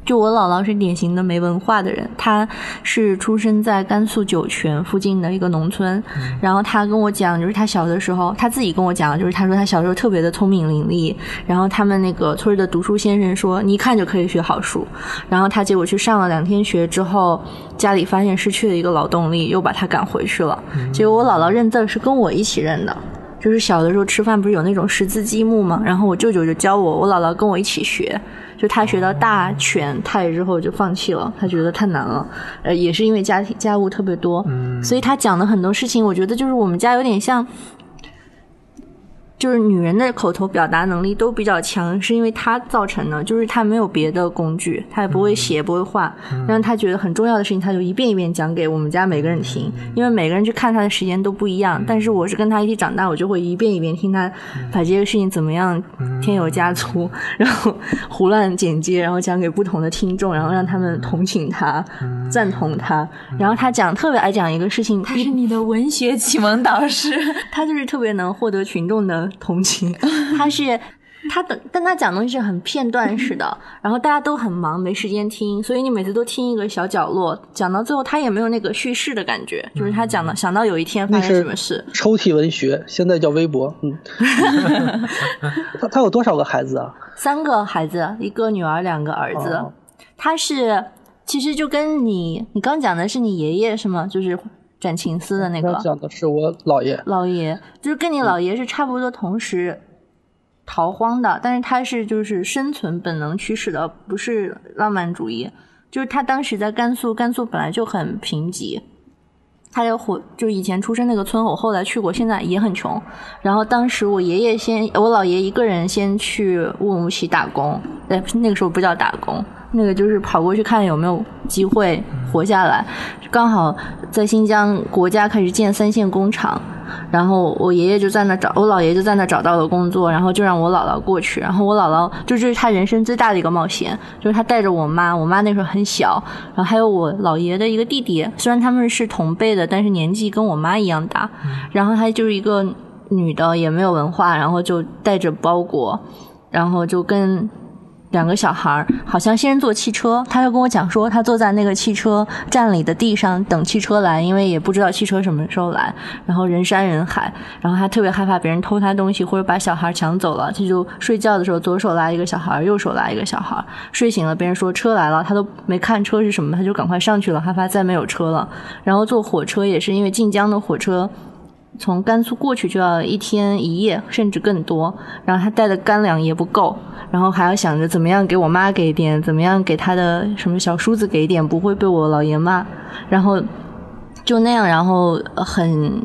就我姥姥是典型的没文化的人，她是出生在甘肃酒泉附近的一个农村，然后她跟我讲，就是她小的时候，她自己跟我讲，就是她说她小时候特别的聪明伶俐，然后他们那个村的读书先生说，你一看就可以学好书，然后她结果去上了两天学之后，家里发现失去了一个劳动力，又把她赶回去了，结果我姥姥认字是跟我一起认的。就是小的时候吃饭不是有那种识字积木吗？然后我舅舅就教我，我姥姥跟我一起学。就他学到大全泰之后就放弃了，他觉得太难了。呃，也是因为家庭家务特别多，所以他讲的很多事情，我觉得就是我们家有点像。就是女人的口头表达能力都比较强，是因为她造成的。就是她没有别的工具，她也不会写，不会画，让她觉得很重要的事情，她就一遍一遍讲给我们家每个人听。因为每个人去看她的时间都不一样，但是我是跟她一起长大，我就会一遍一遍听她把这个事情怎么样添油加醋，然后胡乱剪接，然后讲给不同的听众，然后让他们同情她、赞同她。然后她讲特别爱讲一个事情，他是你的文学启蒙导师。他就是特别能获得群众的同情，他是。他的，但他讲东西是很片段式的，然后大家都很忙，没时间听，所以你每次都听一个小角落，讲到最后他也没有那个叙事的感觉，就是他讲的想到有一天发生什么事，抽屉文学，现在叫微博。嗯，他他有多少个孩子啊？三个孩子，一个女儿，两个儿子。哦他是其实就跟你你刚讲的是你爷爷是吗？就是斩情丝的那个他讲的是我姥爷。姥爷，就是跟你姥爷是差不多同时逃荒的，但是他是就是生存本能驱使的，不是浪漫主义。就是他当时在甘肃，甘肃本来就很贫瘠，他就火，就以前出生那个村，我后来去过，现在也很穷。然后当时我爷爷先，我姥爷一个人先去乌鲁木齐打工，哎，那个时候不叫打工，那个就是跑过去看有没有机会活下来。刚好在新疆国家开始建三线工厂，然后我爷爷就在那找，我姥爷就在那找到了工作，然后就让我姥姥过去，然后我姥姥就这是他人生最大的一个冒险，就是他带着我妈，我妈那时候很小，然后还有我姥爷的一个弟弟，虽然他们是同辈的，但是年纪跟我妈一样大，然后她就是一个女的，也没有文化，然后就带着包裹，然后就跟。两个小孩儿好像先坐汽车，他就跟我讲说，他坐在那个汽车站里的地上等汽车来，因为也不知道汽车什么时候来，然后人山人海，然后他特别害怕别人偷他东西或者把小孩抢走了，他就睡觉的时候左手拉一个小孩，右手拉一个小孩，睡醒了别人说车来了，他都没看车是什么，他就赶快上去了，害怕再没有车了。然后坐火车也是因为晋江的火车。从甘肃过去就要一天一夜，甚至更多。然后他带的干粮也不够，然后还要想着怎么样给我妈给点，怎么样给他的什么小叔子给点，不会被我姥爷骂。然后就那样，然后很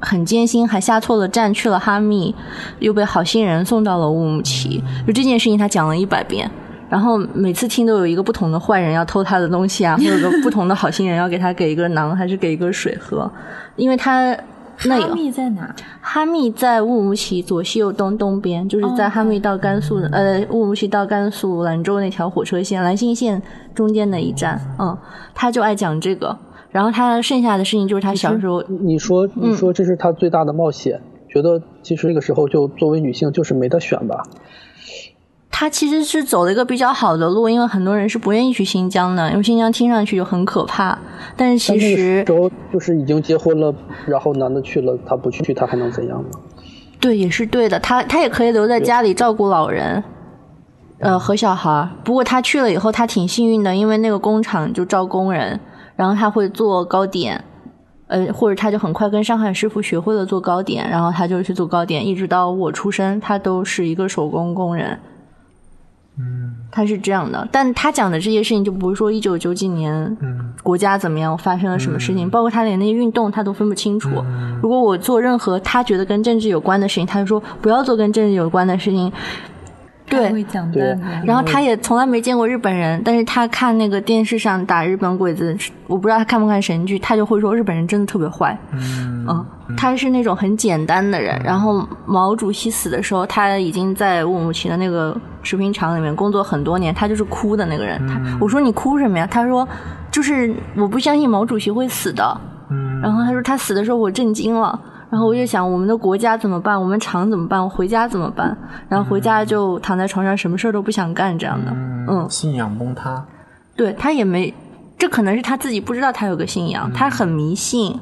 很艰辛，还下错了站去了哈密，又被好心人送到了乌鲁木齐。就这件事情，他讲了一百遍。然后每次听都有一个不同的坏人要偷他的东西啊，或者有个不同的好心人要给他给一个馕，还是给一个水喝，因为他。那哈密在哪？哈密在乌鲁木齐左西右东东边，就是在哦哈密到甘肃的、呃乌鲁木齐到甘肃兰州那条火车线兰新线中间的一站。嗯，他就爱讲这个，然后他剩下的事情就是他小时候你说你说这是他最大的冒险，觉得其实那个时候就作为女性就是没得选吧？他其实是走了一个比较好的路，因为很多人是不愿意去新疆的，因为新疆听上去就很可怕。但是其实时就是已经结婚了，然后男的去了，他不去，他还能怎样呢？对，也是对的。他他也可以留在家里照顾老人，呃和小孩。不过他去了以后，他挺幸运的，因为那个工厂就招工人，然后他会做糕点，呃，或者他就很快跟上海师傅学会了做糕点，然后他就去做糕点，一直到我出生，他都是一个手工工人。嗯他是这样的，但他讲的这些事情就不是说一九九几年嗯国家怎么样发生了什么事情，包括他连那些运动他都分不清楚。嗯如果我做任何他觉得跟政治有关的事情，他就说不要做跟政治有关的事情。对，会讲对段子。然后他也从来没见过日本人，但是他看那个电视上打日本鬼子，我不知道他看不看神剧，他就会说日本人真的特别坏。嗯嗯，他是那种很简单的人。然后毛主席死的时候，他已经在乌鲁木齐的那个食品厂里面工作很多年，他就是哭的那个人。他我说你哭什么呀？他说就是我不相信毛主席会死的。嗯然后他说他死的时候我震惊了。然后我就想，我们的国家怎么办？我们厂怎么办？我回家怎么办？然后回家就躺在床上，什么事儿都不想干，这样的。嗯，信仰崩塌。对他也没，这可能是他自己不知道他有个信仰，他很迷信。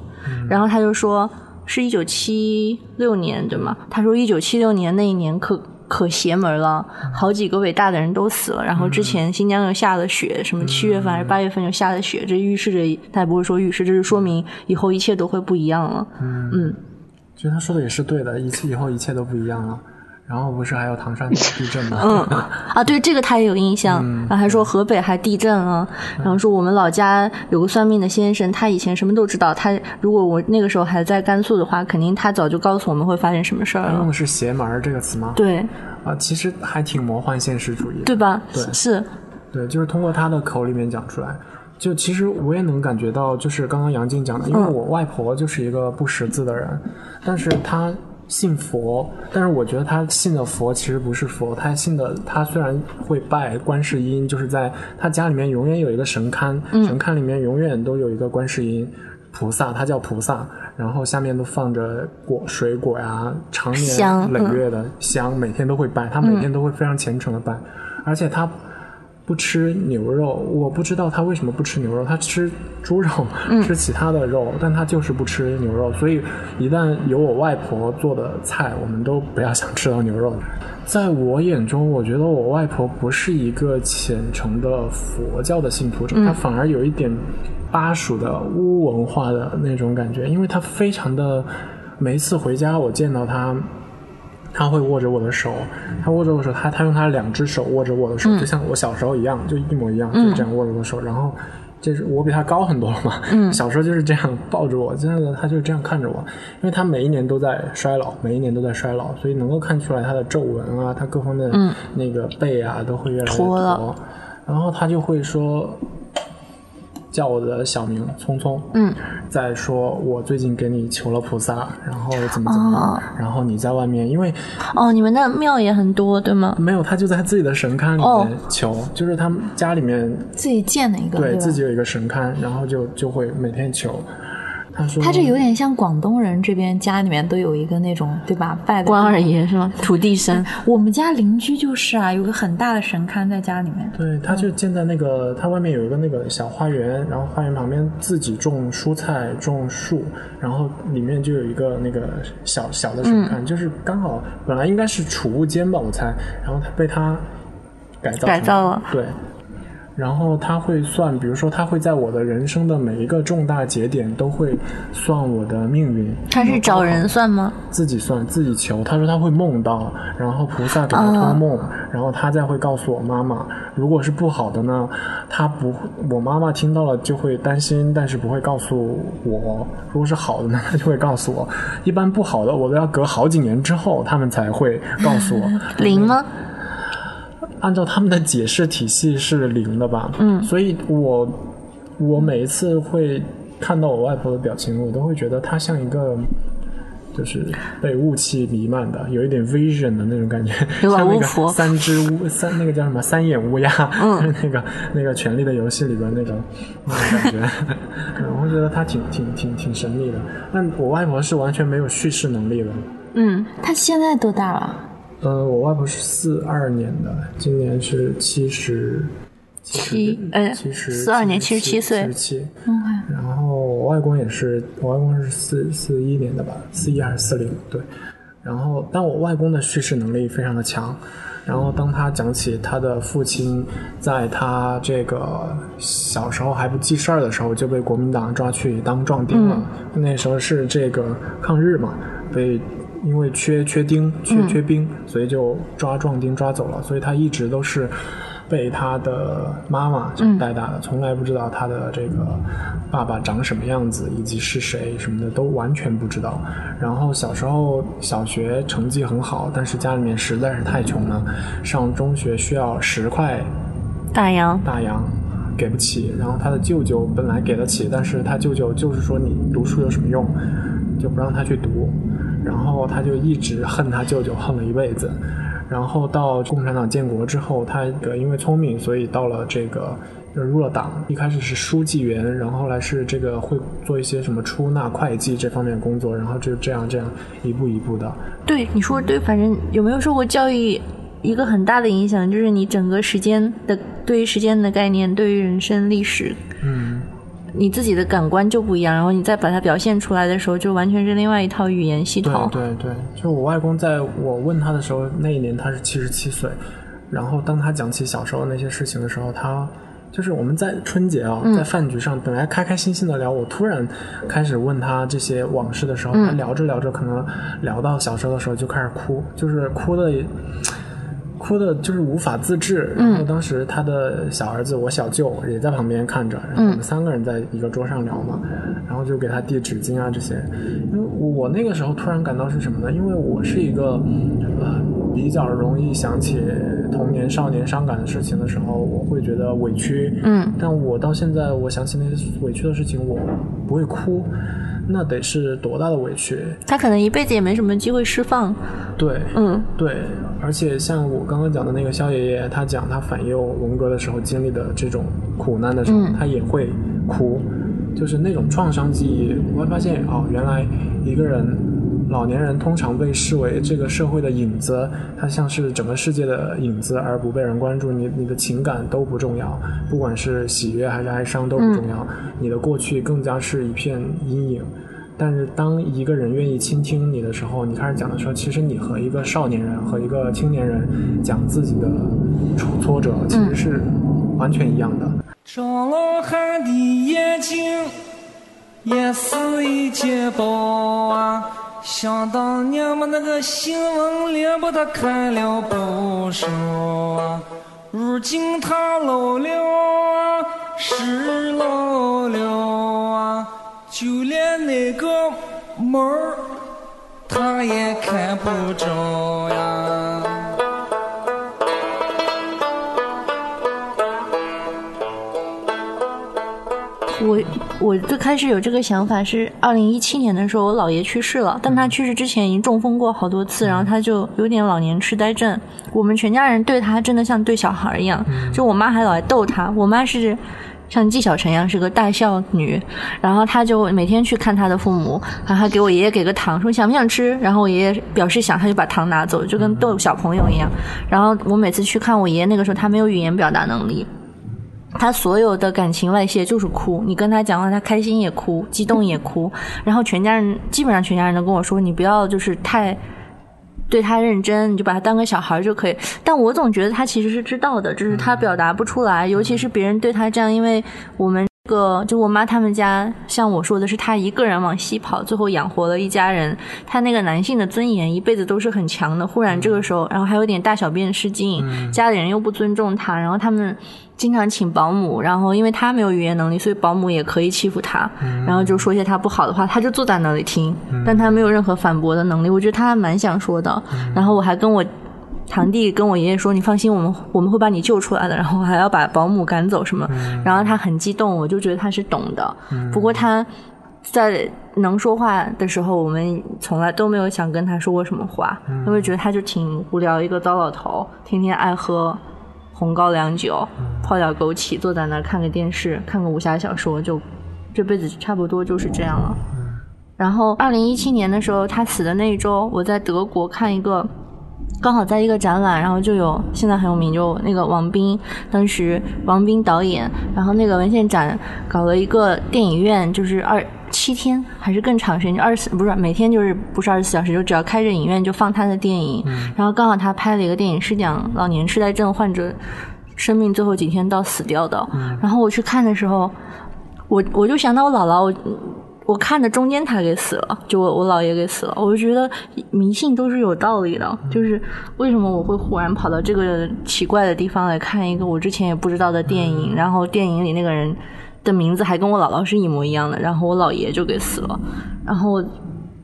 然后他就说是一九七六年对吗？他说一九七六年那一年可可邪门了，好几个伟大的人都死了。然后之前新疆又下了雪，什么七月份还是八月份就下了雪，这预示着他也不会说预示，这是说明以后一切都会不一样了。嗯，其实他说的也是对的，一切以后一切都不一样了。然后不是还有唐山地震吗？嗯啊，对这个他也有印象，然后还说河北还地震了，然后说我们老家有个算命的先生，他以前什么都知道，他如果我那个时候还在甘肃的话，肯定他早就告诉我们会发生什么事儿了。他用的是邪门这个词吗？对啊，其实还挺魔幻现实主义的。对吧？对是，对，就是通过他的口里面讲出来。就其实我也能感觉到，就是刚刚杨静讲的，因为我外婆就是一个不识字的人，但是她信佛，但是我觉得她信的佛其实不是佛，她信的她虽然会拜观世音，就是在她家里面永远有一个神龛，神龛里面永远都有一个观世音。菩萨，她叫菩萨，然后下面都放着果水果呀，常年累月的香，每天都会拜，他每天都会非常虔诚的拜，而且他不吃牛肉，我不知道他为什么不吃牛肉，他吃猪肉，吃其他的肉，但他就是不吃牛肉，所以一旦有我外婆做的菜，我们都不要想吃到牛肉。在我眼中，我觉得我外婆不是一个虔诚的佛教的信徒者，她反而有一点巴蜀的巫文化的那种感觉，因为她非常的，每一次回家我见到她。他会握着我的手，他握着我的手，他他用他两只手握着我的手，就像我小时候一样，就一模一样，就这样握着我的手。然后，就是我比他高很多了嘛，小时候就是这样抱着我，现在的他就这样看着我，因为他每一年都在衰老，每一年都在衰老，所以能够看出来他的皱纹啊，他各方面的那个背啊都会越来越脱了驼。然后他就会说。叫我的小名聪聪，嗯，再说我最近给你求了菩萨，然后怎么怎么样，哦然后你在外面，因为哦，你们的庙也很多对吗？没有，他就在自己的神龛里哦面求，就是他们家里面自己建的一个，吧对自己有一个神龛，然后就就会每天求。他说他这有点像广东人这边家里面都有一个那种对吧拜的关二爷是吗？土地神。我们家邻居就是啊，有个很大的神龛在家里面。对，他就建在那个，他外面有一个那个小花园，然后花园旁边自己种蔬菜、种树，然后里面就有一个那个小小的神龛，就是刚好本来应该是储物间吧，我猜，然后他被他改造成改造了对。然后他会算，比如说他会在我的人生的每一个重大节点都会算我的命运。他是找人算吗？自己算自己求，他说他会梦到，然后菩萨给他托梦，然后他再会告诉我妈妈。如果是不好的呢，他不，我妈妈听到了就会担心，但是不会告诉我。如果是好的呢，他就会告诉我。一般不好的，我都要隔好几年之后，他们才会告诉我。灵吗？按照他们的解释体系是零的吧？嗯，所以我我每一次会看到我外婆的表情，我都会觉得她像一个。就是被雾气弥漫的，有一点 vision 的那种感觉，像那个三只乌三那个叫什么三眼乌鸦，嗯，那个那个《权力的游戏》里边那种那种感觉，嗯我会觉得她挺挺挺挺神秘的。但我外婆是完全没有叙事能力的，嗯，他现在多大了？呃，我外婆是四二年的，今年是七十七呃七十四二年七十七岁七十七。然后我外公也是，我外公是四四一年的吧，四一还是四零？对。然后，但我外公的叙事能力非常的强。然后，当他讲起他的父亲在他这个小时候还不记事儿的时候就被国民党抓去当壮丁了，那时候是这个抗日嘛，被因为缺缺丁、缺缺兵，所以就抓壮丁抓走了，所以他一直都是被他的妈妈带大的，从来不知道。他的这个爸爸长什么样子，以及是谁什么的都完全不知道。然后小时候小学成绩很好，但是家里面实在是太穷了，上中学需要十块大洋，大洋给不起，然后他的舅舅本来给得起，但是他舅舅就是说你读书有什么用，就不让他去读，然后他就一直恨他舅舅，恨了一辈子。然后到共产党建国之后，他呃因为聪明，所以到了这个入了党。一开始是书记员，然后后来是这个会做一些什么出纳、会计这方面工作，然后就这样这样一步一步的。对你说对，反正有没有受过教育？一个很大的影响就是你整个时间的对于时间的概念，对于人生历史，嗯，你自己的感官就不一样，然后你再把它表现出来的时候，就完全是另外一套语言系统。对对对，就我外公在我问他的时候，那一年他是七十七岁，然后当他讲起小时候那些事情的时候，他就是我们在春节啊，在饭局上本来开开心心的聊，我突然开始问他这些往事的时候，他聊着聊着，可能聊到小时候的时候就开始哭，就是哭的。哭的就是无法自制，然后当时他的小儿子，我小舅也在旁边看着，然后我们三个人在一个桌上聊嘛，然后就给他递纸巾啊这些。因为我那个时候突然感到是什么呢？因为我是一个呃比较容易想起童年少年伤感的事情的时候，我会觉得委屈。嗯，但我到现在我想起那些委屈的事情，我不会哭。那得是多大的委屈？他可能一辈子也没什么机会释放。对，嗯，对，而且像我刚刚讲的那个肖爷爷，他讲他反右文革的时候经历的这种苦难的时候，他也会哭，就是那种创伤记忆。我会发现，哦，原来一个人，老年人通常被视为这个社会的影子，它像是整个世界的影子，而不被人关注。你你的情感都不重要，不管是喜悦还是哀伤都不重要，你的过去更加是一片阴影。但是当一个人愿意倾听你的时候，你开始讲的时候，其实你和一个少年人和一个青年人讲自己的挫挫折，其实是完全一样的。张老汉的眼睛也是一件宝啊！想当年嘛，那个新闻联播他看了不少啊，如今他老了啊，是老了啊。就连那个门儿，他也看不着呀。我我最开始有这个想法是二零一七年的时候，我姥爷去世了，但他去世之前已经中风过好多次，然后他就有点老年痴呆症。我们全家人对他真的像对小孩一样，就我妈还老爱逗他，我妈是。像纪晓晨一样是个大孝女，然后她就每天去看她的父母，然后还给我爷爷给个糖，说想不想吃？然后我爷爷表示想，他就把糖拿走，就跟逗小朋友一样。然后我每次去看我爷爷，那个时候他没有语言表达能力，他所有的感情外泄就是哭。你跟他讲话，他开心也哭，激动也哭。然后全家人基本上全家人都跟我说，你不要就是太。对他认真，你就把他当个小孩就可以。但我总觉得他其实是知道的，就是他表达不出来。尤其是别人对他这样，因为我们这个就我妈他们家，像我说的是他一个人往西跑，最后养活了一家人。他那个男性的尊严一辈子都是很强的。忽然这个时候，然后还有点大小便失禁，家里人又不尊重他，然后他们。经常请保姆，然后因为他没有语言能力，所以保姆也可以欺负他，然后就说一些他不好的话，他就坐在那里听，但他没有任何反驳的能力。我觉得他还蛮想说的。然后我还跟我堂弟跟我爷爷说：“你放心，我们我们会把你救出来的。”然后还要把保姆赶走什么。然后他很激动，我就觉得他是懂的。不过他在能说话的时候，我们从来都没有想跟他说过什么话，因为觉得他就挺无聊，一个糟老头，天天爱喝。红高粱酒，泡点枸杞，坐在那儿看个电视，看个武侠小说，就这辈子差不多就是这样了。然后，二零一七年的时候，他死的那一周，我在德国看一个，刚好在一个展览，然后就有现在很有名，就那个王斌，当时王斌导演，然后那个文献展搞了一个电影院，就是二。七天还是更长时间，二十四不是每天就是不是二十四小时，就只要开着影院就放他的电影。然后刚好他拍了一个电影是讲老年痴呆症患者生命最后几天到死掉的。然后我去看的时候，我我就想到我姥姥，我看着中间他给死了，就我我姥爷给死了，我就觉得迷信都是有道理的。就是为什么我会忽然跑到这个奇怪的地方来看一个我之前也不知道的电影，然后电影里那个人的名字还跟我姥姥是一模一样的，然后我姥爷就给死了，然后我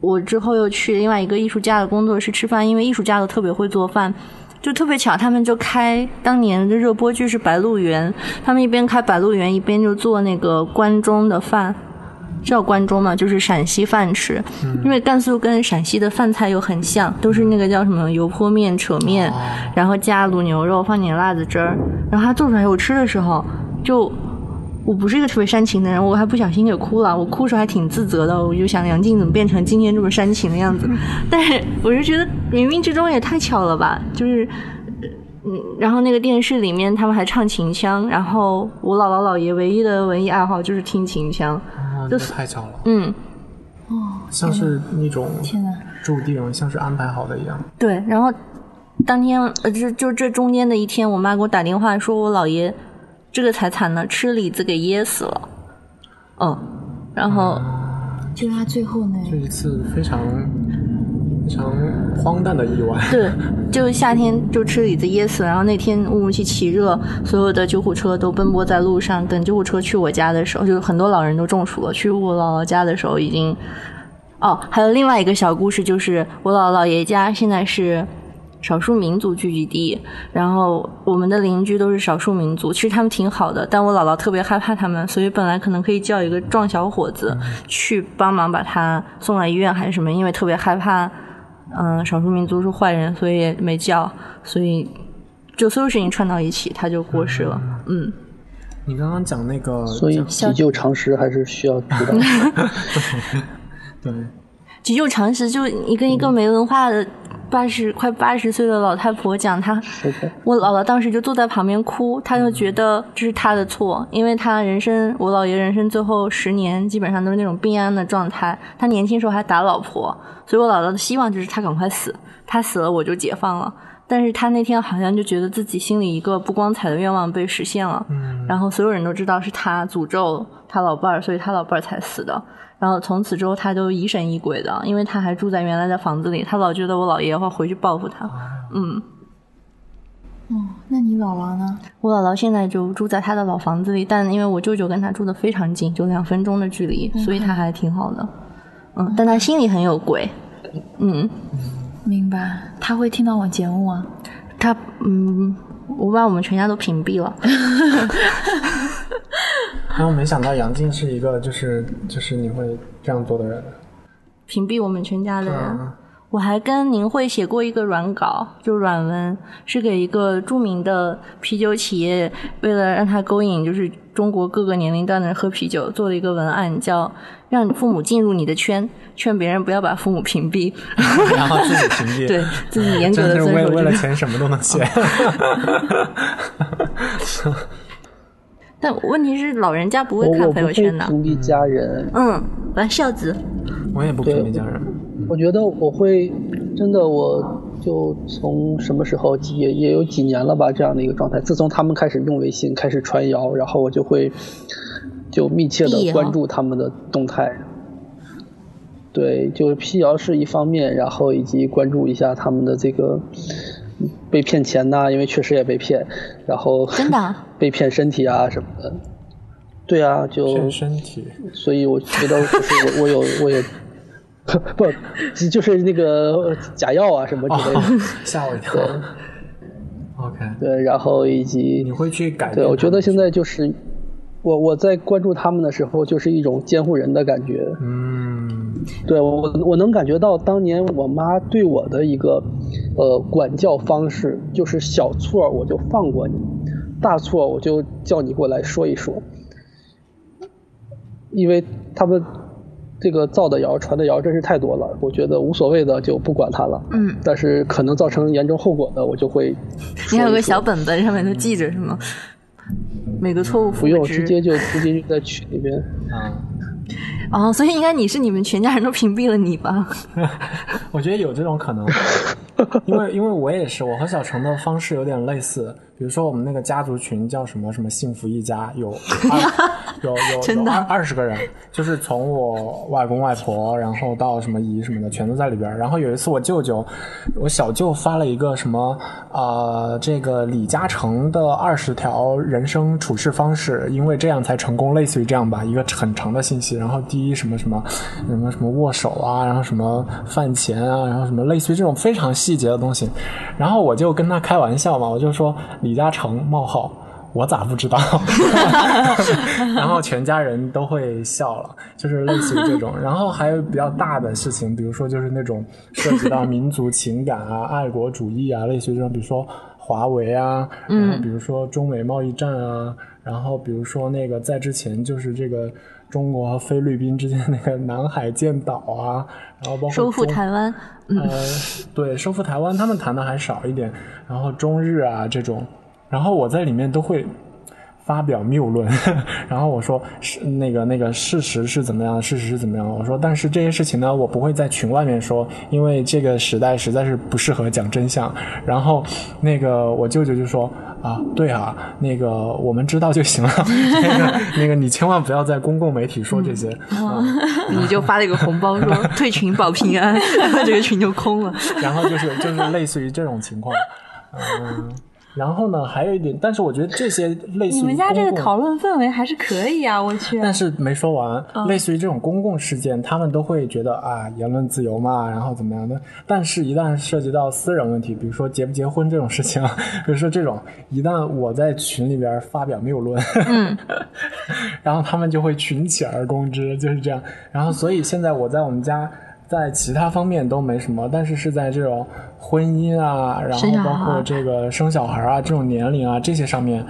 我之后又去另外一个艺术家的工作室吃饭，因为艺术家都特别会做饭。就特别巧，他们就开当年的热播剧是《白鹿原》，他们一边开《白鹿原》，一边就做那个关中的饭，叫关中嘛，就是陕西饭吃。因为甘肃跟陕西的饭菜又很像，都是那个叫什么油泼面、扯面，然后加卤牛肉，放点辣子汁儿。然后他做出来我吃的时候，就我不是一个特别煽情的人，我还不小心给哭了。我哭时候还挺自责的，我就想杨静怎么变成今天这么煽情的样子。但是我就觉得冥冥之中也太巧了吧，就是。嗯，然后那个电视里面他们还唱秦腔，然后我姥姥姥爷唯一的文艺爱好就是听秦腔，啊，这太巧了，嗯，哦像是那种天呐，注定，像是安排好的一样。对，然后当天呃，就就这中间的一天，我妈给我打电话说，我姥爷这个才惨呢，吃李子给噎死了，嗯，然后就是他最后那这一次非常非常荒诞的意外。对，就夏天就吃李子噎死了，然后那天乌鲁木齐奇热，所有的救护车都奔波在路上，等救护车去我家的时候，就很多老人都中暑了。去我姥姥家的时候已经，哦，还有另外一个小故事，就是我姥姥爷家现在是少数民族聚集地，然后我们的邻居都是少数民族，其实他们挺好的，但我姥姥特别害怕他们，所以本来可能可以叫一个壮小伙子去帮忙把他送来医院还是什么，因为特别害怕。嗯，少数民族是坏人，所以也没叫，所以就所有事情串到一起，他就过世了。嗯，你刚刚讲那个，所以急救常识还是需要知道。对，急救常识就一个一个没文化的八十快八十岁的老太婆讲，她，我姥姥当时就坐在旁边哭，她就觉得这是她的错，因为她人生我姥爷人生最后十年基本上都是那种病安的状态，他年轻时候还打老婆，所以我姥姥的希望就是他赶快死，他死了我就解放了。但是他那天好像就觉得自己心里一个不光彩的愿望被实现了，嗯，然后所有人都知道是他诅咒他老伴儿，所以他老伴儿才死的。然后从此之后，他都疑神疑鬼的，因为他还住在原来的房子里，他老觉得我姥爷会回去报复他。嗯，哦，那你姥姥呢？我姥姥现在就住在他的老房子里，但因为我舅舅跟他住的非常近，就两分钟的距离，所以他还挺好的。嗯，但他心里很有鬼。嗯，明白，他会听到我节目啊。他嗯，我把我们全家都屏蔽了。然后没想到杨静是一个就是就是你会这样做的人。屏蔽我们全家的人。嗯我还跟宁慧写过一个软稿，就软文，是给一个著名的啤酒企业，为了让他勾引就是中国各个年龄段的人喝啤酒，做了一个文案，叫“让父母进入你的圈，劝别人不要把父母屏蔽 ”，然后自己屏蔽，对自己严格的遵守为为了。钱什么都能写。但问题是，老人家不会看朋友圈的。屏蔽家人，嗯，玩孝子。我也不屏蔽家人。我觉得我会真的，我就从什么时候也也有几年了吧，这样的一个状态。自从他们开始用微信，开始传谣，然后我就会就密切的关注他们的动态。对，就是辟谣是一方面，然后以及关注一下他们的这个被骗钱呐、因为确实也被骗，然后真的啊？被骗身体啊什么的。对啊，就骗身体，所以我觉得就是我 我有我有 不就是那个假药啊什么之类的，吓我一跳。OK，对，然后以及你会去改变对，我觉得现在就是我我在关注他们的时候，就是一种监护人的感觉。嗯，对我我能感觉到当年我妈对我的一个呃管教方式，就是小错我就放过你，大错我就叫你过来说一说，因为他们这个造的谣传的谣真是太多了，我觉得无所谓的就不管他了。嗯，但是可能造成严重后果的，我就会说说你还有个小本本，上面都记着是吗？每个错误负不用直接就直接就在群里边。啊，哦，所以应该你是你们全家人都屏蔽了你吧？我觉得有这种可能，因为因为我也是，我和小程的方式有点类似，比如说我们那个家族群叫什么什么幸福一家，有 二有有有二二十个人，就是从我外公外婆，然后到什么姨什么的，全都在里边。然后有一次我舅舅，我小舅发了一个什么呃，这个李嘉诚的二十条人生处事方式，因为这样才成功，类似于这样吧，一个很长的信息。然后第一什么什么什么什么握手啊，然后什么饭前啊，然后什么类似于这种非常细节的东西。然后我就跟他开玩笑嘛，我就说李嘉诚冒号。我咋不知道？然后全家人都会笑了，就是类似于这种。然后还有比较大的事情，比如说就是那种涉及到民族情感啊、爱国主义啊，类似于这种，比如说华为啊，然后比如说中美贸易战啊，然后比如说那个在之前就是这个中国和菲律宾之间那个南海建岛啊，然后包括收复台湾，嗯，呃，对，收复台湾他们谈的还少一点，然后中日啊这种，然后我在里面都会发表谬论，然后我说是那个那个事实是怎么样，事实是怎么样，我说但是这些事情呢，我不会在群外面说，因为这个时代实在是不适合讲真相。然后那个我舅舅就说啊，对啊，那个我们知道就行了，那个那个你千万不要在公共媒体说这些。嗯你就发了一个红包说 退群保平安，然后这个群就空了。然后就是就是类似于这种情况，嗯，然后呢还有一点，但是我觉得这些类似于你们家这个讨论氛围还是可以啊，我去。但是没说完，嗯类似于这种公共事件，他们都会觉得啊，言论自由嘛，然后怎么样的。但是，一旦涉及到私人问题，比如说结不结婚这种事情，比 如说这种，一旦我在群里边发表谬论，嗯，然后他们就会群起而攻之，就是这样。然后，所以现在我在我们家。在其他方面都没什么，但是是在这种婚姻啊，然后包括这个生小孩啊这种年龄啊这些上面，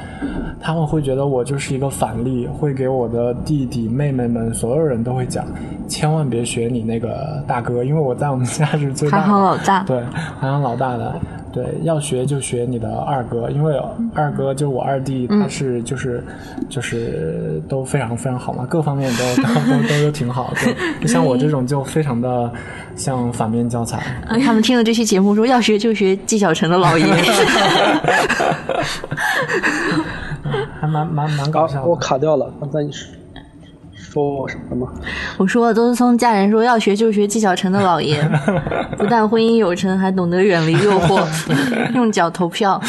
他们会觉得我就是一个反例，会给我的弟弟妹妹们所有人都会讲，千万别学你那个大哥，因为我在我们家是最大的，排行老大。对，排行老大的，对，要学就学你的二哥，因为二哥就我二弟，他是就是就是都非常非常好嘛，各方面都 都都都都挺好，对，就像我这种就非常的像反面教材。啊他们听了这期节目说要学就学纪晓晨的老爷，还蛮蛮蛮搞笑啊，我。卡掉了，刚才你说说我什么吗？我说了，都是从家人说要学就学纪晓晨的老爷，不但婚姻有成，还懂得远离诱惑，用脚投票。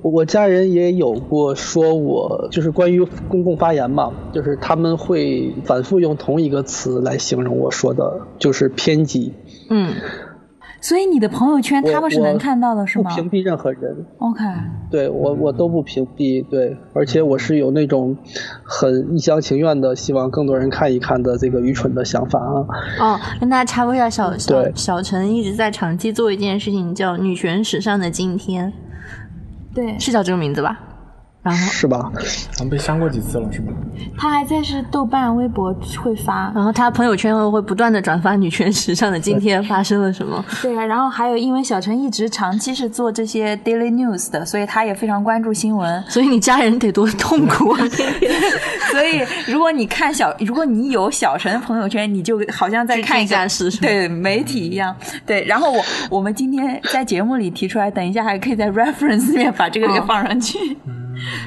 我家人也有过说我就是关于公共发言嘛，就是他们会反复用同一个词来形容我说的，就是偏激。嗯，所以你的朋友圈他们是能看到的，是吗不屏蔽任何人，？OK，对我我都不屏蔽，对，而且我是有那种很一厢情愿的希望更多人看一看的这个愚蠢的想法啊。哦，跟大家插播一下，小小小陈一直在长期做一件事情，叫“女权史上的今天对”，，是叫这个名字吧？然后，是吧？咱们被删过几次了，是吧？他还在是豆瓣、微博会发。然后他朋友圈会会不断的转发女权时尚的今天发生了什么。对啊，然后还有，因为小陈一直长期是做这些 daily news 的，所以他也非常关注新闻。所以你家人得多痛苦啊！天天所以如果你看小，如果你有小陈的朋友圈，你就好像在看一下是对媒体一样。对，然后我我们今天在节目里提出来，等一下还可以在 reference 里面把这个给嗯放上去。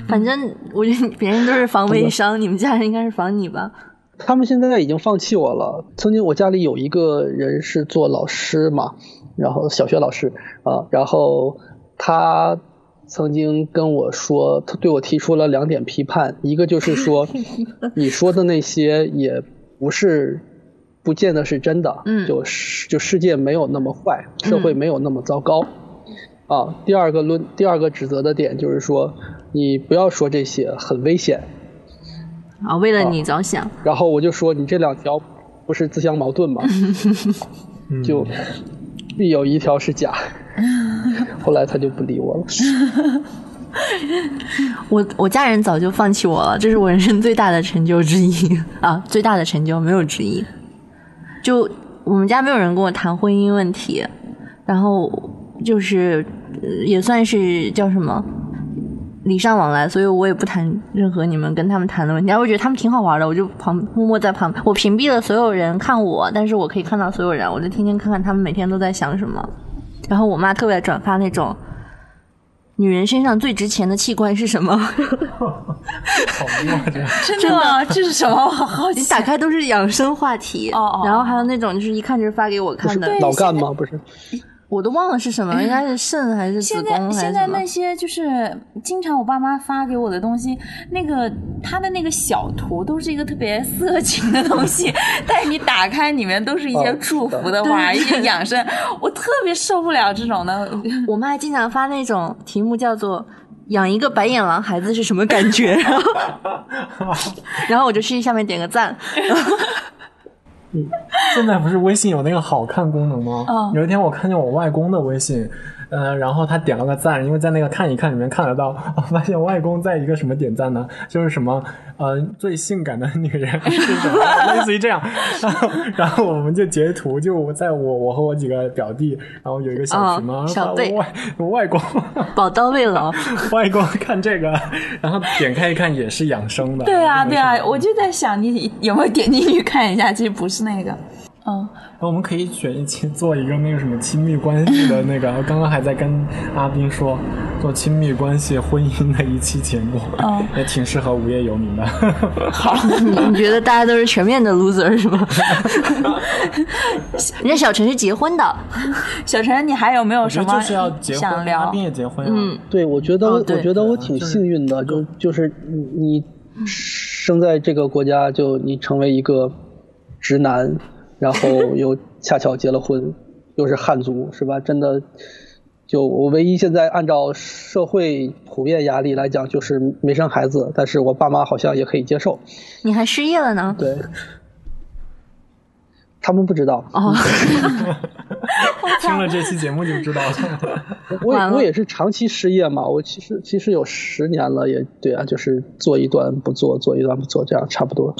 反正我觉得别人都是防微商，你们家人应该是防你吧？他们现在已经放弃我了。曾经我家里有一个人是做老师嘛，然后小学老师啊，然后他曾经跟我说，他对我提出了两点批判，一个就是说，你说的那些也不是。不见得是真的，嗯就是就世界没有那么坏，社会没有那么糟糕，啊。第二个论，第二个指责的点就是说，你不要说这些，很危险，啊，为了你着想，然后我就说你这两条不是自相矛盾吗？就必有一条是假。后来他就不理我了。我我家人早就放弃我了，这是我人生最大的成就之一啊，最大的成就没有之一。就我们家没有人跟我谈婚姻问题，然后就是呃也算是叫什么礼尚往来，所以我也不谈任何你们跟他们谈的问题。然后我觉得他们挺好玩的，我就旁默默在旁，我屏蔽了所有人看我，但是我可以看到所有人，我就天天看看他们每天都在想什么。然后我妈特别爱转发那种女人身上最值钱的器官是什么？好。真的吗？这是什么？我好好奇。你打开都是养生话题，哦哦然后还有那种就是一看就是发给我看的，老干吗？不是，我都忘了是什么，应该是肾还是子现宫还是在现在那些就是经常我爸妈发给我的东西，那个他的那个小图都是一个特别色情的东西，但是你打开里面都是一些哦祝福的话，一些养生，我特别受不了这种的。我妈还经常发那种题目叫做“养一个白眼狼孩子是什么感觉”，然后然后我就去下面点个赞。现在不是微信有那个好看功能吗？嗯有一天我看见我外公的微信，呃，然后他点了个赞，因为在那个看一看里面看得到，我发现外公在一个什么点赞呢？就是什么呃最性感的女人是什么，类似于这样。然后然后我们就截图，就我在我我和我几个表弟，然后有一个小群嘛，小队外外公宝刀未老，外公看这个，然后点开一看也是养生的。对啊，对啊我就在想你有没有点进去看一下，其实不是那个。嗯，那我们可以选一期做一个那个什么亲密关系的那个，刚刚还在跟阿斌说做亲密关系婚姻的一期节目，嗯也挺适合无业游民的。好你觉得大家都是全面的 loser 是吗？人家小陈是结婚的，小陈，你还有没有什么得就是要结婚，阿想聊斌？也结婚啊。嗯，对，我觉得，哦我觉得我挺幸运的，就就是你你生在这个国家，就你成为一个直男，然后又恰巧结了婚，又是汉族，是吧？真的，就我唯一现在按照社会普遍压力来讲，就是没生孩子，但是我爸妈好像也可以接受，你还失业了呢。对。他们不知道，哦，听了这期节目就知道了。我也我也是长期失业嘛，我其实其实有十年了，也对啊，就是做一段不做，做一段不做，这样差不多。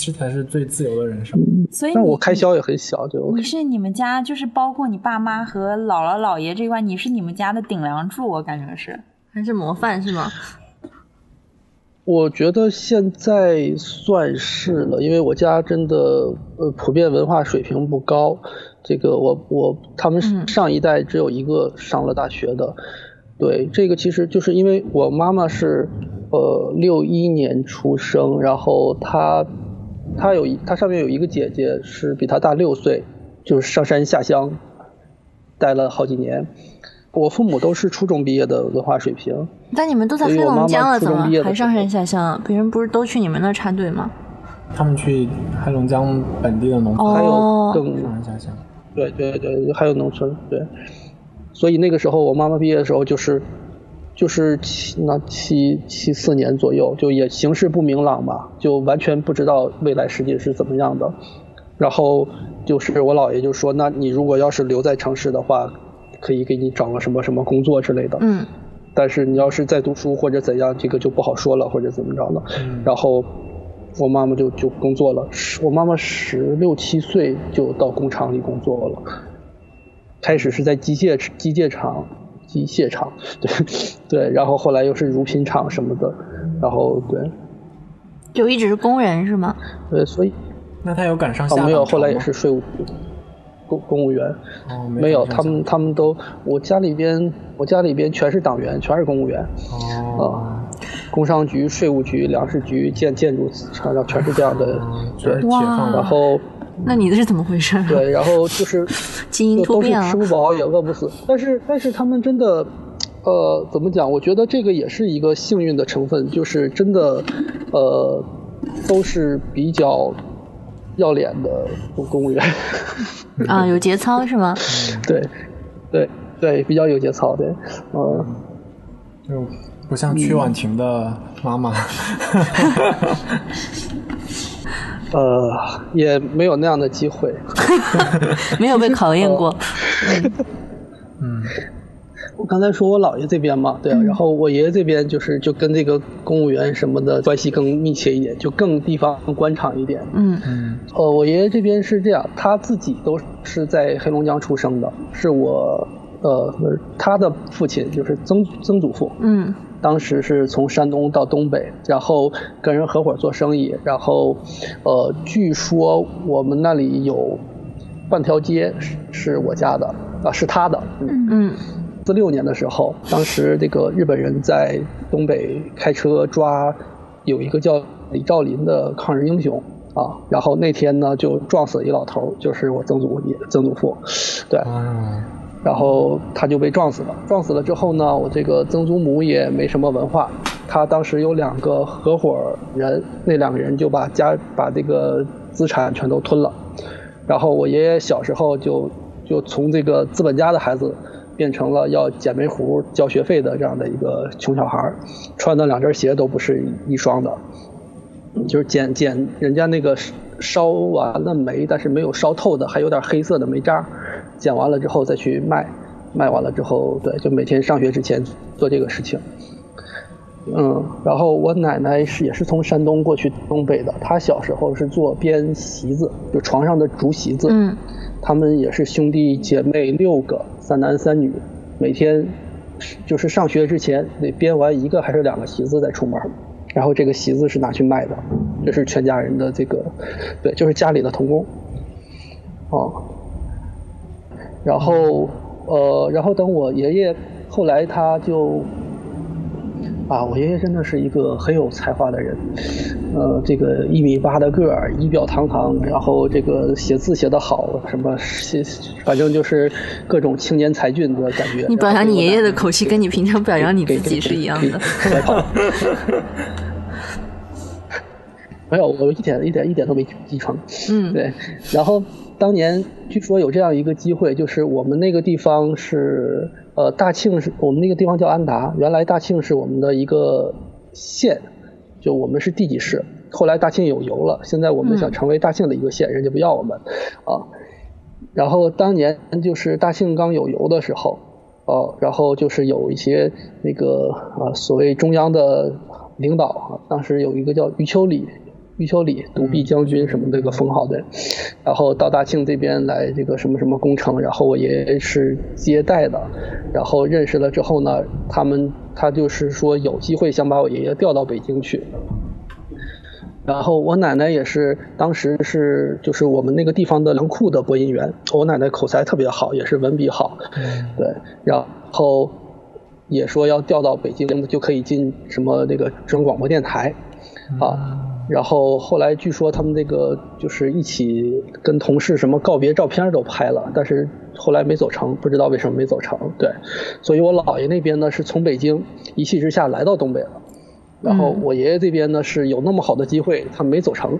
这才是最自由的人生。所以你但我开销也很小，就你是你们家，就是包括你爸妈和姥姥姥爷这一块，你是你们家的顶梁柱，我感觉是。还是模范是吗？我觉得现在算是了，因为我家真的呃普遍文化水平不高，这个我我他们上一代只有一个上了大学的，对这个其实就是因为我妈妈是呃六一年出生，然后她她有一她上面有一个姐姐是比她大六岁，就是上山下乡待了好几年。我父母都是初中毕业的文化水平，但你们都在黑龙江了，怎么还上山下乡？别人不是都去你们那插队吗？他们去黑龙江本地的农村哦还有更上山下乡。对对对，还有农村，对。所以那个时候我妈妈毕业的时候就是，就是七那七七四年左右，就也形势不明朗嘛，就完全不知道未来世界是怎么样的。然后就是我姥爷就说，那你如果要是留在城市的话，可以给你找个什么什么工作之类的。嗯，但是你要是在读书或者怎样，这个就不好说了，或者怎么着了。嗯。然后我妈妈就就工作了，十我妈妈十六七岁就到工厂里工作了，开始是在机械机械厂、机械厂，对对，然后后来又是乳品厂什么的，然后对。就一直是工人是吗？对，所以那他有赶上下哦没有，后来也是税务局公公务员。哦没有，他们他们都，我家里边，我家里边全是党员，全是公务员，哦啊，工商局、税务局、粮食局、建建筑，材料全是这样的，哦对。然后那你的是怎么回事？对，然后就是 基因就都是突变了。吃不饱也饿不死，但是但是他们真的，呃，怎么讲？我觉得这个也是一个幸运的成分，就是真的，呃，都是比较要脸的公公务员，啊，有节操是吗？对，对对，比较有节操，对，嗯。就不像曲婉婷的妈妈，呃，也没有那样的机会。没有被考验过。嗯，我刚才说我姥爷这边嘛，对啊，然后我爷爷这边就是就跟这个公务员什么的关系更密切一点，就更地方官场一点。嗯嗯。呃，我爷爷这边是这样，他自己都是在黑龙江出生的，是我呃他的父亲就是曾曾祖父，嗯。当时是从山东到东北，然后跟人合伙做生意，然后，呃，据说我们那里有半条街是是我家的啊，是他的，嗯，嗯四六年的时候，当时这个日本人在东北开车抓有一个叫李兆林的抗日英雄啊，然后那天呢就撞死一老头，就是我曾祖爷曾祖父，对，然后他就被撞死了。撞死了之后呢，我这个曾祖母也没什么文化，他当时有两个合伙人，那两个人就把家把这个资产全都吞了。然后我爷爷小时候就就从这个资本家的孩子，变成了要捡煤糊交学费的这样的一个穷小孩儿，穿的两只鞋都不是一双的，就是捡捡人家那个烧完了煤但是没有烧透的还有点黑色的煤渣，捡完了之后再去卖，卖完了之后对，就每天上学之前做这个事情。嗯，然后我奶奶是也是从山东过去东北的，她小时候是做编席子，就床上的竹席子。嗯，他们也是兄弟姐妹六个，三男三女，每天就是上学之前得编完一个还是两个席子再出门，然后这个席子是拿去卖的，这是全家人的这个，对，就是家里的童工。哦，然后呃，然后等我爷爷后来他就。啊，我爷爷真的是一个很有才华的人，呃，这个一米八的个儿，仪表堂堂，然后这个写字写得好，什么写，反正就是各种青年才俊的感觉。你表扬你爷爷的口气，跟你平常表扬你自己是一样的。没有，我一点一点一点都没继承。嗯，对。然后当年据说有这样一个机会，就是我们那个地方是。呃，大庆是我们那个地方叫安达，原来大庆是我们的一个县，就我们是地级市。后来大庆有油了，现在我们想成为大庆的一个县，人家不要我们，啊。然后当年就是大庆刚有油的时候，哦，然后就是有一些那个啊所谓中央的领导啊，当时有一个叫余秋里。余秋里独臂将军什么这个封号的，然后到大庆这边来这个什么什么工程，然后我爷爷是接待的，然后认识了之后呢，他们他就是说有机会想把我爷爷调到北京去，然后我奶奶也是当时是就是我们那个地方的粮库的播音员，我奶奶口才特别好，也是文笔好，对，然后也说要调到北京就可以进什么那个中央广播电台，啊。然后后来据说他们那个就是一起跟同事什么告别照片都拍了，但是后来没走成，不知道为什么没走成。对，所以我姥爷那边呢是从北京一气之下来到东北了，然后我爷爷这边呢是有那么好的机会，他没走成，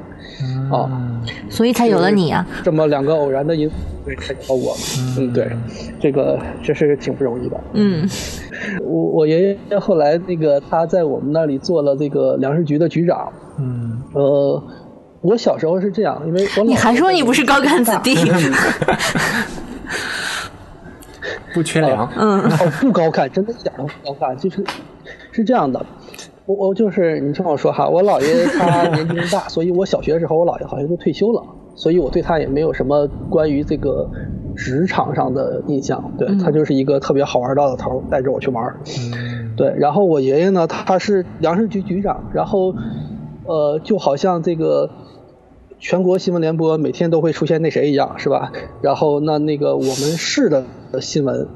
啊，所以才有了你啊。这么两个偶然的因素，对，才有了我。嗯，对，这个这是挺不容易的。嗯，我我爷爷后来那个他在我们那里做了这个粮食局的局长。嗯，呃，我小时候是这样，因为我你还说你不是高干子弟，不缺粮，嗯，哦，不高干，真的一点都不高干，就是是这样的，我我就是你听我说哈，我姥爷他年纪大，所以我小学的时候我姥爷好像就退休了，所以我对他也没有什么关于这个职场上的印象，对他就是一个特别好玩的老头，带着我去玩，对，然后我爷爷呢，他是粮食局局长，然后。呃，就好像这个全国新闻联播每天都会出现那谁一样，是吧？然后那那个我们市的新闻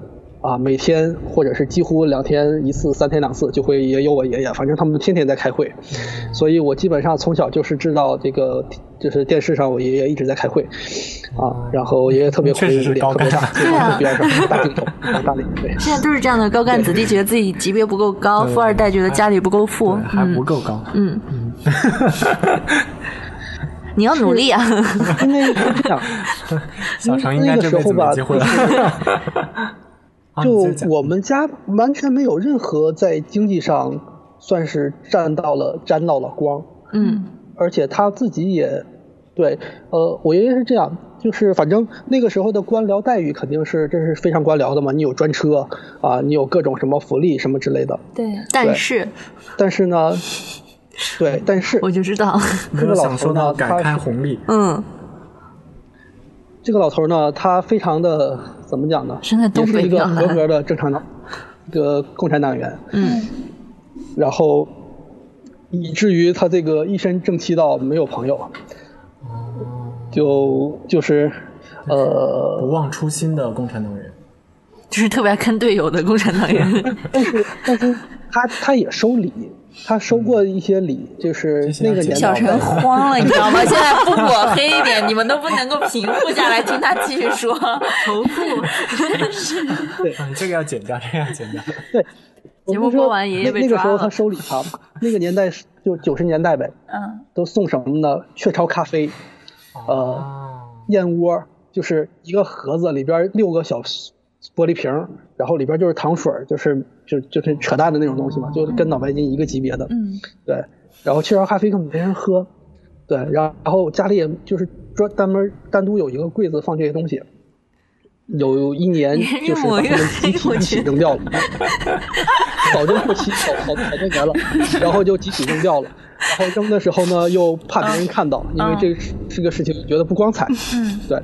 啊，每天或者是几乎两天一次、三天两次就会也有我爷爷，反正他们天天在开会，所以我基本上从小就是知道这个，就是电视上我爷爷一直在开会啊，然后我爷爷特别确实是高干，对啊，边上大镜头、大脸，对。现在都是这样的，高干子弟觉得自己级别不够高，富二代觉得家里不够富，还不够高，嗯。你要努力啊！因为是这样，小程应该这辈子没机会了。就我们家完全没有任何在经济上算是沾到了沾到了光。嗯，而且他自己也对，呃，我爷爷是这样，就是反正那个时候的官僚待遇肯定是这是非常官僚的嘛，你有专车啊，你有各种什么福利什么之类的。对，但是，但是呢。对，但是我就知道这个老头呢，改开红利。嗯，这个老头呢，他非常的怎么讲呢？现在东北一个合格的正常的，一个共产党员。嗯，然后以至于他这个一身正气到没有朋友。哦，就就是呃，不忘初心的共产党员。就是特别爱坑队友的共产党员。但是但是他他也收礼，他收过一些礼，就是那个年代小陈慌了，你知道吗？现在不抹黑一点，你们都不能够平复下来，听他继续说。仇富，对，这个要剪掉，这个要剪掉。对，节目播完，爷爷被那个时候他收礼他，那个年代就九十年代呗，嗯，都送什么呢？雀巢咖啡，呃，燕窝，就是一个盒子里边六个小玻璃瓶，然后里边就是糖水，就是就就是扯淡的那种东西嘛，就跟脑白金一个级别的，嗯，对。然后雀巢咖啡根本没人喝，对，然然后家里也就是专单门单独有一个柜子放这些东西。有一年就是把它们集体一起扔掉了，早就过期好好好多年了，然后就集体扔掉了。然后扔的时候呢，又怕别人看到，因为这是个事情，觉得不光彩。嗯，对，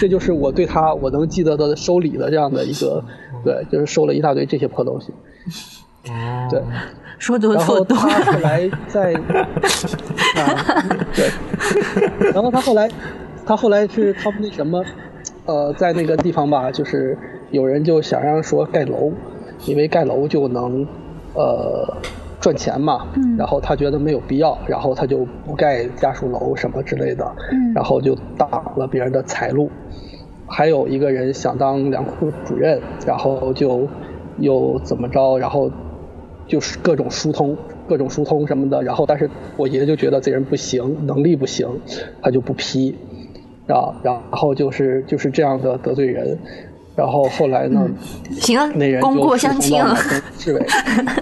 这就是我对他我能记得的收礼的这样的一个，对，就是收了一大堆这些破东西。对，说多然后。他后来在，啊，对，然后他后来，他后来是他们那什么。呃，在那个地方吧，就是有人就想让说盖楼，因为盖楼就能呃赚钱嘛。嗯。然后他觉得没有必要，然后他就不盖家属楼什么之类的。嗯。然后就挡了别人的财路。还有一个人想当粮库主任，然后就又怎么着，然后就是各种疏通，各种疏通什么的。然后，但是我爷爷就觉得这人不行，能力不行，他就不批。啊，然后就是就是这样的得罪人，然后后来呢？那人功过相亲了。市委，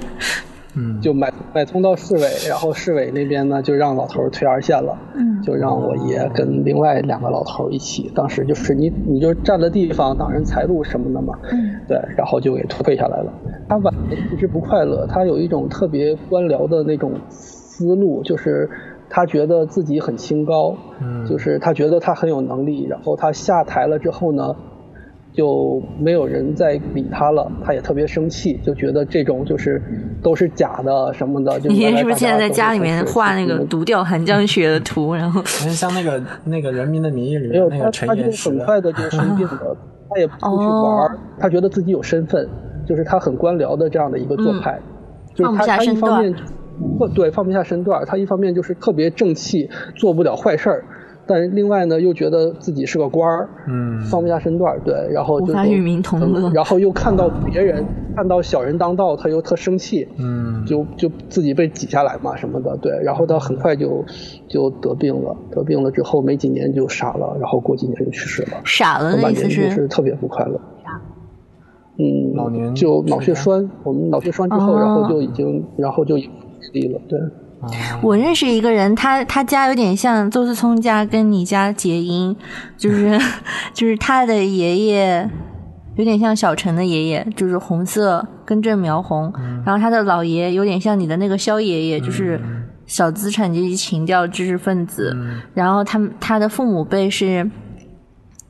嗯，就买买通到市委，然后市委那边呢就让老头退二线了，嗯，就让我爷跟另外两个老头一起，当时就是你你就占了地方，挡人财路什么的嘛，嗯，对，然后就给退下来了。他晚年其实不快乐，他有一种特别官僚的那种思路，就是。他觉得自己很清高，嗯，就是他觉得他很有能力，然后他下台了之后呢，就没有人再理他了，他也特别生气，就觉得这种就是都是假的什么的。你是不是现在在家里面画那个独钓寒江雪的图？然后 像那个那个《人民的名义》里没有那个陈他，他就很快的就生病了，他也不出去玩，他觉得自己有身份，就是他很官僚的这样的一个做派，就是他他一方面。不对，放不下身段他一方面就是特别正气，做不了坏事儿，但是另外呢，又觉得自己是个官儿，嗯，放不下身段对，然后就与民同乐，然后又看到别人看到小人当道，他又特生气，嗯，就就自己被挤下来嘛什么的，对，然后他很快就就得病了，得病了之后没几年就傻了，然后过几年就去世了，傻了的意思是？特别不快乐，嗯，老年就脑血栓，我们脑血栓之后，然后就已经，然后就。力了，对。我认识一个人，他他家有点像邹思聪家跟你家结姻，就是 就是他的爷爷有点像小陈的爷爷，就是红色根正苗红，然后他的姥爷有点像你的那个肖爷爷，就是小资产阶级情调知识分子，然后他们他的父母辈是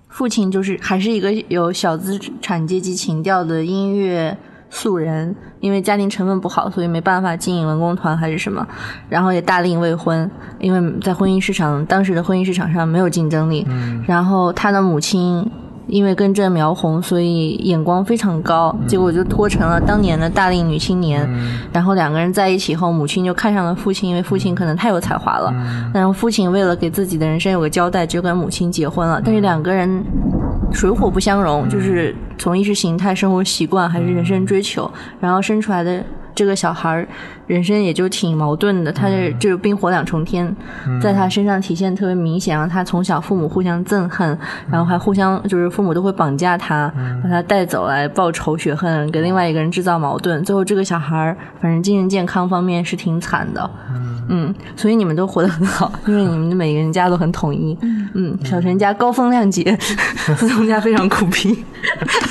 父亲就是还是一个有小资产阶级情调的音乐。素人，因为家庭成分不好，所以没办法经营文工团还是什么，然后也大龄未婚，因为在婚姻市场当时的婚姻市场上没有竞争力。嗯，然后他的母亲因为根正苗红，所以眼光非常高，结果就拖成了当年的大龄女青年。然后两个人在一起后，母亲就看上了父亲，因为父亲可能太有才华了。然后父亲为了给自己的人生有个交代，就跟母亲结婚了。但是两个人。水火不相容，就是从意识形态、生活习惯还是人生追求，然后生出来的这个小孩儿，人生也就挺矛盾的。他这就是冰火两重天，在他身上体现特别明显。然后他从小父母互相憎恨，然后还互相就是父母都会绑架他，把他带走来报仇雪恨，给另外一个人制造矛盾。最后这个小孩儿，反正精神健康方面是挺惨的。嗯，所以你们都活得很好，因为你们的每个人家都很统一。嗯，小陈家高风亮节，思聪家非常苦逼。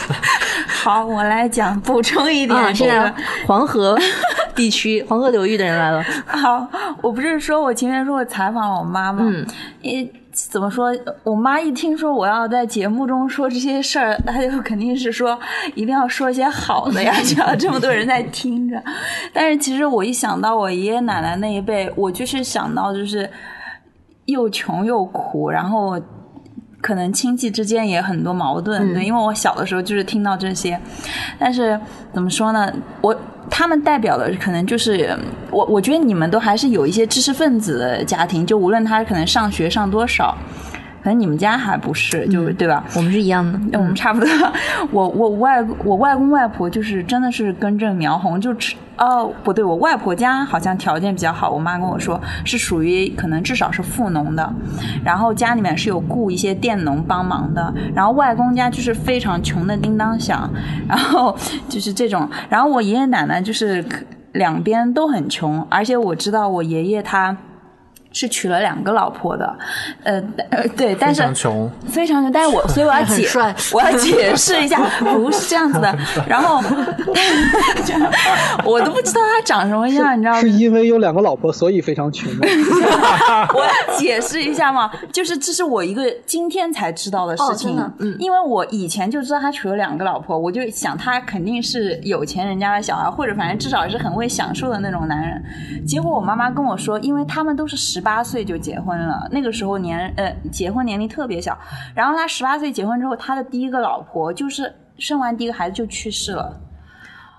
好，我来讲补充一点。现在黄河 地区、黄河流域的人来了。好，我不是说我前面说我采访了我妈吗？嗯，因怎么说？我妈一听说我要在节目中说这些事儿，她就肯定是说一定要说一些好的呀，就要这么多人在听着。但是其实我一想到我爷爷奶奶那一辈，我就是想到就是又穷又苦，然后。可能亲戚之间也很多矛盾，对，因为我小的时候就是听到这些，但是怎么说呢，我。他们代表的可能就是我，我觉得你们都还是有一些知识分子的家庭，就无论他可能上学上多少，可能你们家还不是，就是对吧？我们是一样的，我们差不多。我我外我外公外婆就是真的是根正苗红，就吃哦不对，我外婆家好像条件比较好，我妈跟我说是属于可能至少是富农的，然后家里面是有雇一些佃农帮忙的，然后外公家就是非常穷的叮当响，然后 就是这种，然后我爷爷奶奶就是两边都很穷，而且我知道我爷爷他。是娶了两个老婆的，呃呃对，但是非常穷，非常穷，但是我所以我要解，我要解释一下，不是这样子的。然后 我都不知道他长什么样，你知道吗？是因为有两个老婆，所以非常穷。我要解释一下嘛，就是这是我一个今天才知道的事情，嗯，因为我以前就知道他娶了两个老婆，我就想他肯定是有钱人家的小孩，或者反正至少是很会享受的那种男人。结果我妈妈跟我说，因为他们都是十。八岁就结婚了，那个时候年呃结婚年龄特别小，然后他十八岁结婚之后，他的第一个老婆就是生完第一个孩子就去世了。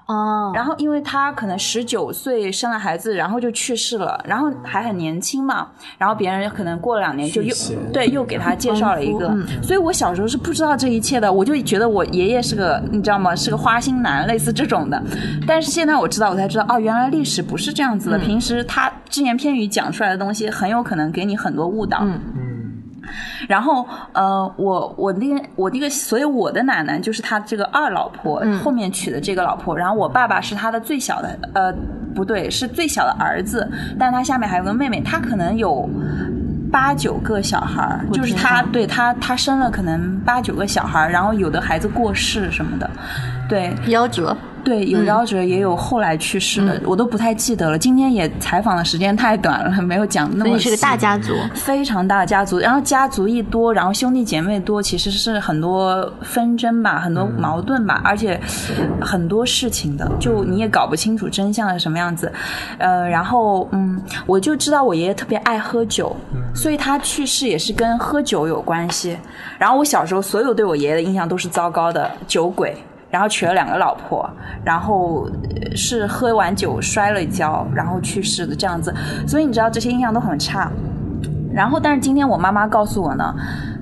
哦，然后因为他可能十九岁生了孩子，然后就去世了，然后还很年轻嘛，然后别人可能过了两年就又对又给他介绍了一个，所以我小时候是不知道这一切的，我就觉得我爷爷是个你知道吗？是个花心男，类似这种的。但是现在我知道，我才知道哦，原来历史不是这样子的，平时他只言片语讲出来的东西，很有可能给你很多误导。然后，呃，我我那个我那个，所以我的奶奶就是他这个二老婆后面娶的这个老婆。然后我爸爸是他的最小的，呃，不对，是最小的儿子，但他下面还有个妹妹，他可能有八九个小孩儿，就是他对他他生了可能八九个小孩儿，然后有的孩子过世什么的，对，夭折。对，有夭折，也有后来去世的，我都不太记得了。今天也采访的时间太短了，没有讲那么。是个大家族，非常大的家族。然后家族一多，然后兄弟姐妹多，其实是很多纷争吧，很多矛盾吧，而且很多事情的，就你也搞不清楚真相是什么样子。呃，然后嗯，我就知道我爷爷特别爱喝酒，所以他去世也是跟喝酒有关系。然后我小时候所有对我爷爷的印象都是糟糕的，酒鬼。然后娶了两个老婆，然后是喝完酒摔了一跤，然后去世的这样子，所以你知道这些印象都很差。然后，但是今天我妈妈告诉我呢。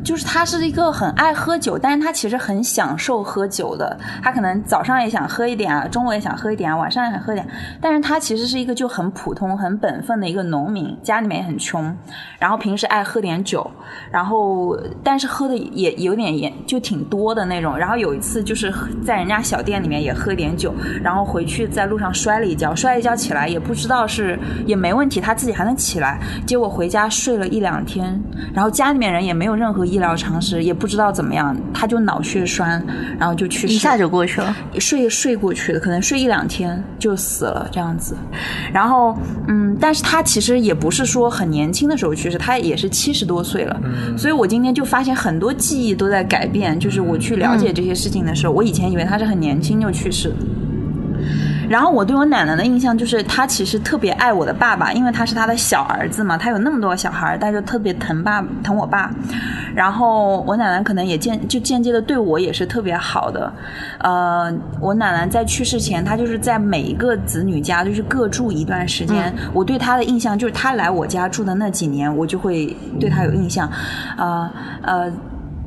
就是他是一个很爱喝酒，但是他其实很享受喝酒的。他可能早上也想喝一点啊，中午也想喝一点啊，晚上也想喝点。但是他其实是一个就很普通、很本分的一个农民，家里面也很穷，然后平时爱喝点酒，然后但是喝的也有点严，就挺多的那种。然后有一次就是在人家小店里面也喝点酒，然后回去在路上摔了一跤，摔一跤起来也不知道是也没问题，他自己还能起来。结果回家睡了一两天，然后家里面人也没有任何医疗常识，也不知道怎么样，他就脑血栓，然后就去世，一下就过去了，睡睡过去的，可能睡一两天就死了这样子。然后，嗯，但是他其实也不是说很年轻的时候去世，他也是七十多岁了。所以我今天就发现很多记忆都在改变，就是我去了解这些事情的时候，我以前以为他是很年轻就去世。然后我对我奶奶的印象就是，她其实特别爱我的爸爸，因为他是他的小儿子嘛，他有那么多小孩，他就特别疼爸疼我爸。然后我奶奶可能也间就间接的对我也是特别好的。呃，我奶奶在去世前，她就是在每一个子女家就是各住一段时间。我对她的印象就是，她来我家住的那几年，我就会对她有印象。呃呃。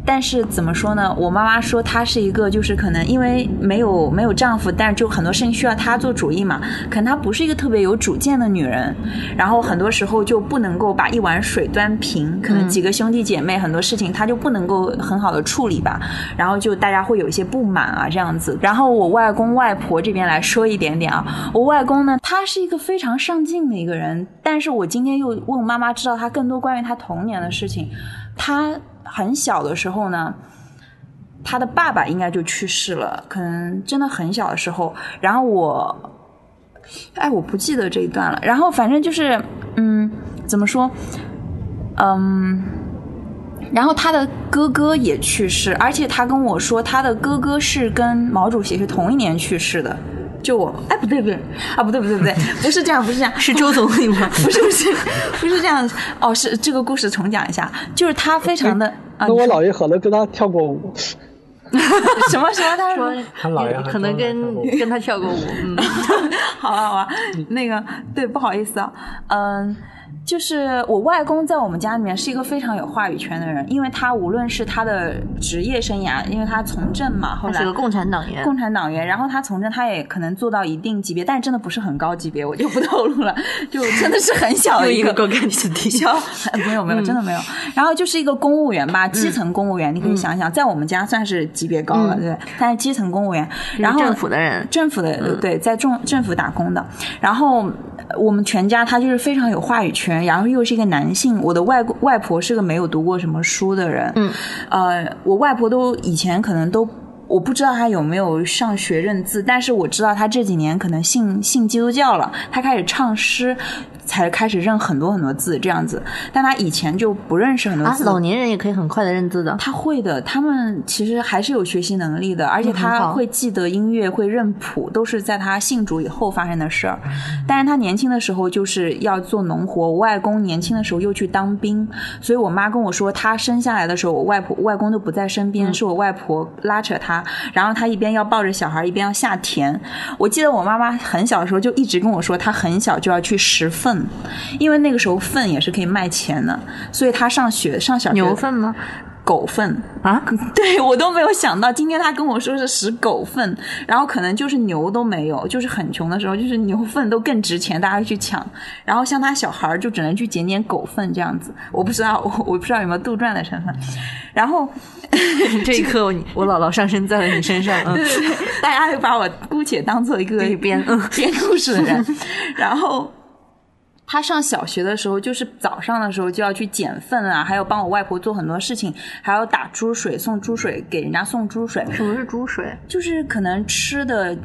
但是怎么说呢？我妈妈说她是一个，就是可能因为没有没有丈夫，但是就很多事情需要她做主意嘛。可能她不是一个特别有主见的女人，然后很多时候就不能够把一碗水端平。可能几个兄弟姐妹很多事情她就不能够很好的处理吧。然后就大家会有一些不满啊这样子。然后我外公外婆这边来说一点点啊，我外公呢，他是一个非常上进的一个人。但是我今天又问妈妈知道他更多关于他童年的事情，他。很小的时候呢，他的爸爸应该就去世了，可能真的很小的时候。然后我，哎，我不记得这一段了。然后反正就是，嗯，怎么说，嗯，然后他的哥哥也去世，而且他跟我说，他的哥哥是跟毛主席是同一年去世的。就我，哎，不对不对，啊，不对不对不对，不是这样，不是这样，是周总理吗？不是不是不是这样，哦，是这个故事重讲一下，就是他非常的。啊那我姥爷 可能跟他跳过舞，什么什么？他说说他姥爷可能跟跟他跳过舞，嗯，好啊好啊，那个对，不好意思啊，嗯。就是我外公在我们家里面是一个非常有话语权的人，因为他无论是他的职业生涯，因为他从政嘛，后来他是个共产党员，共产党员，然后他从政，他也可能做到一定级别，但是真的不是很高级别，我就不透露了，就真的是很小的一个够给你低消。没有没有，真的没有。然后就是一个公务员吧，基层公务员，你可以想想，在我们家算是级别高了，对，但是基层公务员，然后政府的人，政府的对，在政政府打工的，然后呃我们全家他就是非常有话语权，然后又是一个男性。我的外公外婆是个没有读过什么书的人，嗯，呃，我外婆都以前可能都。我不知道她有没有上学认字，但是我知道她这几年可能信信基督教了，她开始唱诗，才开始认很多很多字这样子。但他以前就不认识很多啊，字。老年人也可以很快的认字的。他会的，他们其实还是有学习能力的，而且他会记得音乐，会认谱，都是在他信主以后发生的事儿。但是他年轻的时候就是要做农活，我外公年轻的时候又去当兵，所以我妈跟我说，他生下来的时候，我外婆、外公都不在身边，是我外婆拉扯他，然后他一边要抱着小孩，一边要下田。我记得我妈妈很小的时候就一直跟我说，她很小就要去拾粪，因为那个时候粪也是可以卖钱的，所以他上学上小学牛粪吗？狗粪啊，对我都没有想到，今天他跟我说是拾狗粪，然后可能就是牛都没有，就是很穷的时候，就是牛粪都更值钱，大家去抢。然后像他小孩儿就只能去捡捡狗粪这样子，我不知道，我我不知道有没有杜撰的成分。然后 这一刻我我姥姥上身在了你身上，嗯对，对对，大家会把我姑且当做一个一编嗯编故事的人。然后他上小学的时候，就是早上的时候就要去捡粪啊，还有帮我外婆做很多事情，还要打猪水，送猪水给人家送猪水，什么是猪水？就是可能吃的。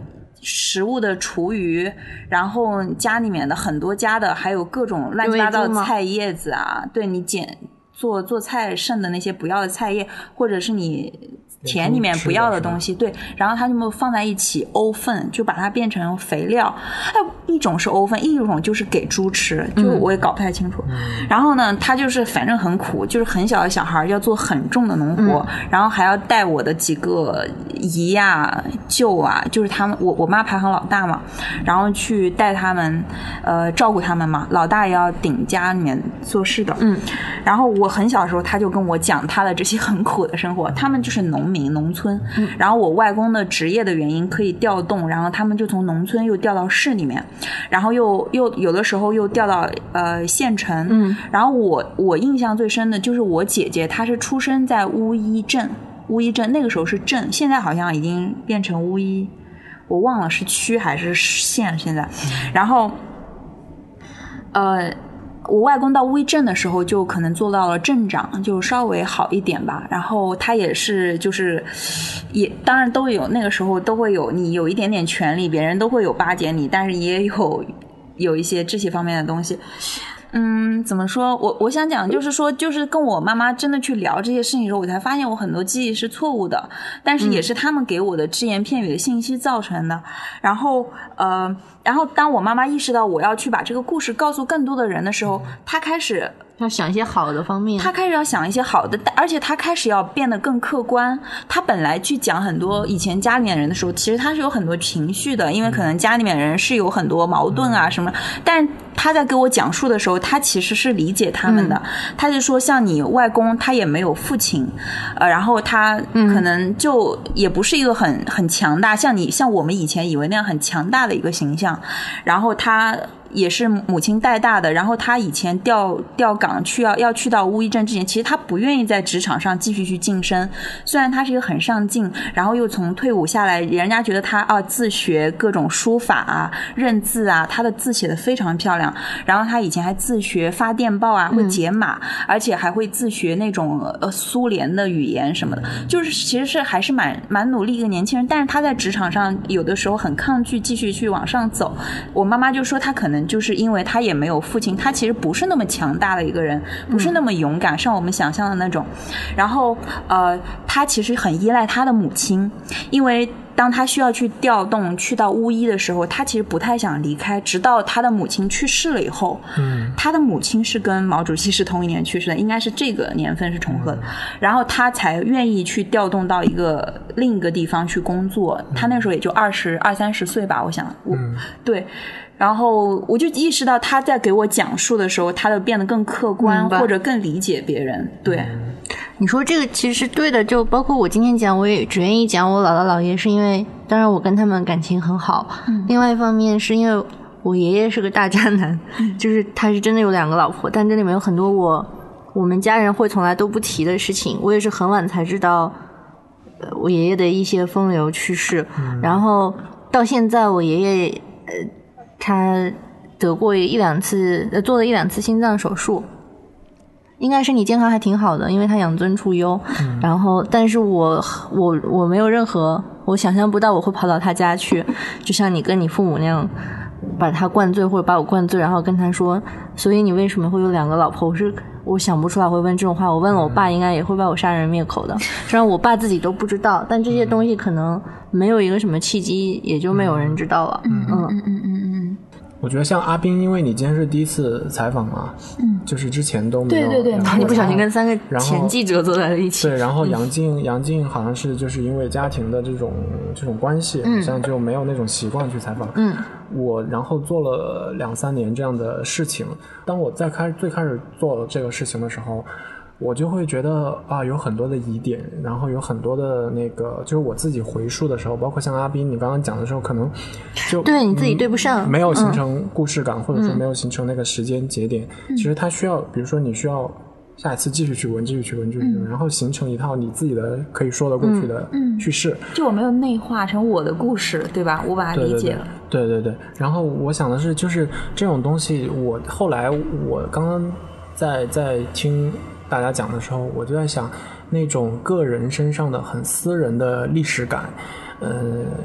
食物的厨余，然后家里面的很多家的，还有各种乱七八糟的菜叶子啊，对你捡做做菜剩的那些不要的菜叶，或者是你田里面不要的东西，对，然后它就放在一起沤粪，就把它变成肥料。哎一种是沤粪，一种就是给猪吃，就我也搞不太清楚。然后呢，他就是反正很苦，就是很小的小孩要做很重的农活，然后还要带我的几个姨呀、舅啊，就是他们，我我妈排行老大嘛，然后去带他们，呃，照顾他们嘛。老大也要顶家里面做事的，嗯。然后我很小的时候，他就跟我讲他的这些很苦的生活。他们就是农民、农村，然后我外公的职业的原因可以调动，然后他们就从农村又调到市里面，然后又又有的时候又调到呃县城，嗯。然后我我印象最深的就是我姐姐，她是出生在乌衣镇，乌衣镇那个时候是镇，现在好像已经变成乌衣，我忘了是区还是县现在。然后，呃，我外公到乌镇的时候，就可能做到了镇长，就稍微好一点吧。然后他也是，就是也当然都有，那个时候都会有，你有一点点权利，别人都会有巴结你，但是也有有一些这些方面的东西。嗯，怎么说？我我想讲，就是说，就是跟我妈妈真的去聊这些事情的时候，我才发现我很多记忆是错误的，但是也是他们给我的只言片语的信息造成的。然后，呃，然后当我妈妈意识到我要去把这个故事告诉更多的人的时候，她开始要想一些好的方面。他开始要想一些好的，而且他开始要变得更客观。他本来去讲很多以前家里面人的时候，其实他是有很多情绪的，因为可能家里面人是有很多矛盾啊什么。但他在给我讲述的时候，他其实是理解他们的。他就说，像你外公，他也没有父亲，呃，然后他可能就也不是一个很很强大，像你像我们以前以为那样很强大的一个形象。然后他。也是母亲带大的，然后他以前调调岗去要要去到乌衣镇之前，其实他不愿意在职场上继续去晋升。虽然他是一个很上进，然后又从退伍下来，人家觉得他啊自学各种书法啊、认字啊，他的字写的非常漂亮。然后他以前还自学发电报啊，会解码，而且还会自学那种呃苏联的语言什么的，就是其实是还是蛮蛮努力一个年轻人。但是他在职场上有的时候很抗拒继续去往上走。我妈妈就说他可能。就是因为他也没有父亲，他其实不是那么强大的一个人，不是那么勇敢，像我们想象的那种。然后，呃，他其实很依赖他的母亲，因为当他需要去调动去到巫医的时候，他其实不太想离开，直到他的母亲去世了以后，嗯，他的母亲是跟毛主席是同一年去世的，应该是这个年份是重合的，然后他才愿意去调动到一个另一个地方去工作。他那时候也就二十二三十岁吧，我想，我、对。然后我就意识到他在给我讲述的时候，他的变得更客观或者更理解别人。对，你说这个其实是对的，就包括我今天讲，我也只愿意讲我姥姥姥爷，是因为当然我跟他们感情很好，另外一方面是因为我爷爷是个大渣男，就是他是真的有两个老婆，但这里面有很多我我们家人会从来都不提的事情，我也是很晚才知道，呃，我爷爷的一些风流趣事，然后到现在我爷爷呃他得过一两次，呃做了一两次心脏手术，应该身体健康还挺好的，因为他养尊处优。然后，但是我我我没有任何，我想象不到我会跑到他家去，就像你跟你父母那样，把他灌醉或者把我灌醉，然后跟他说，所以你为什么会有两个老婆？我是我想不出来会问这种话。我问了我爸，应该也会把我杀人灭口的。虽然我爸自己都不知道，但这些东西可能没有一个什么契机，也就没有人知道了。嗯嗯我觉得像阿斌，因为你今天是第一次采访嘛，嗯，就是之前都没有，对对对然后你不小心跟三个前记者坐在了一起。对，然后杨静，杨静好像是就是因为家庭的这种这种关系，好像就没有那种习惯去采访。嗯，我然后做了两三年这样的事情。当我在开最开始做这个事情的时候，我就会觉得啊，有很多的疑点，然后有很多的那个，就是我自己回述的时候，包括像阿斌你刚刚讲的时候，可能就对你自己对不上嗯没有形嗯成故事感，或者说没有形成那个时间节点。其实它需要，比如说你需要下一次继续去闻，继续去闻，继续去闻，然后形成一套你自己的可以说得过去的叙事。就我没有内化成我的故事，对吧？我把它理解了。对对对。然后我想的是，就是这种东西，我后来我刚刚在在听大家讲的时候，我就在想，那种个人身上的很私人的历史感。呃，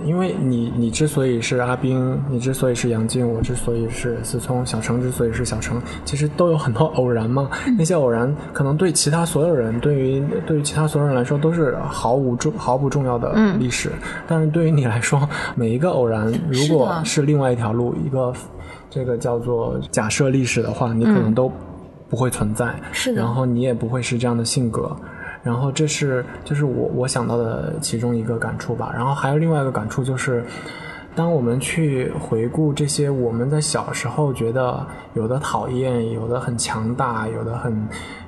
因为你你之所以是阿冰，你之所以是杨静，我之所以是思聪，小程之所以是小程，其实都有很多偶然嘛。那些偶然可能对其他所有人，对于对于其他所有人来说都是毫无重毫不重要的历史，但是对于你来说，每一个偶然如果是另外一条路，一个这个叫做假设历史的话，你可能都不会存在，是的然后你也不会是这样的性格。然后这是就是我我想到的其中一个感触吧。然后还有另外一个感触就是，当我们去回顾这些我们在小时候觉得有的讨厌、有的很强大、有的很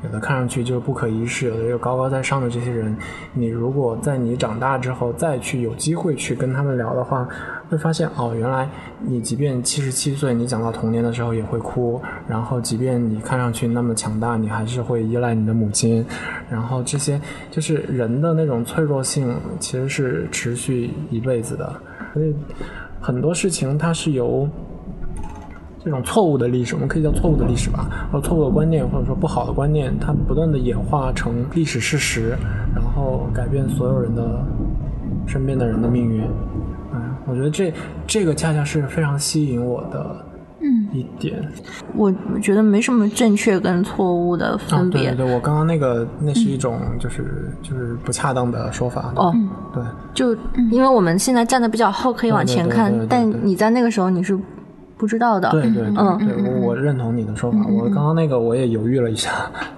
有的看上去就是不可一世、有的又高高在上的这些人，你如果在你长大之后再去有机会去跟他们聊的话，会发现哦，原来你即便七十七岁，你讲到童年的时候也会哭，然后即便你看上去那么强大，你还是会依赖你的母亲，然后这些就是人的那种脆弱性，其实是持续一辈子的，所以很多事情它是由。这种错误的历史，我们可以叫错误的历史吧，或错误的观念，或者说不好的观念，它不断的演化成历史事实，然后改变所有人的身边的人的命运。嗯，我觉得这这个恰恰是非常吸引我的一点。我觉得没什么正确跟错误的啊，分别。对对对，我刚刚那个那是一种就是、就是不恰当的说法。哦，对，就因为我们现在站的比较后，可以往前看，但你在那个时候你是不知道的。对对对嗯对，我我认同你的说法。我刚刚那个我也犹豫了一下。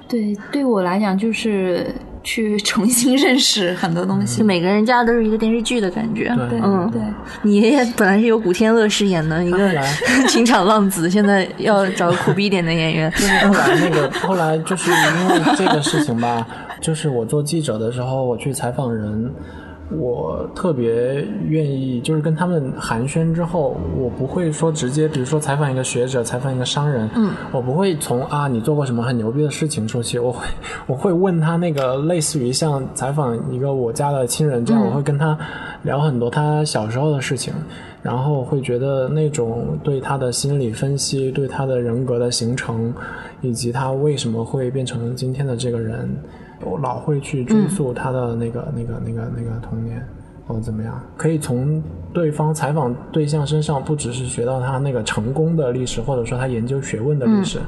对，对我来讲就是去重新认识很多东西就。每个人家都是一个电视剧的感觉。对嗯，对，你爷爷本来是由古天乐饰演的一个情场 浪子，现在要找个苦逼一点的演员。就 是后来那个，后来就是因为这个事情吧，就是我做记者的时候，我去采访人，我特别愿意，就是跟他们寒暄之后，我不会说直接，比如说采访一个学者，采访一个商人，嗯，我不会从啊你做过什么很牛逼的事情说起，我会 我会问他那个类似于像采访一个我家的亲人这样，我会跟他聊很多他小时候的事情。然后会觉得那种对他的心理分析、对他的人格的形成，以及他为什么会变成今天的这个人，我老会去追溯他的那个、那个、那个、那个童年。或者怎么样，可以从对方采访对象身上，不只是学到他那个成功的历史，或者说他研究学问的历史，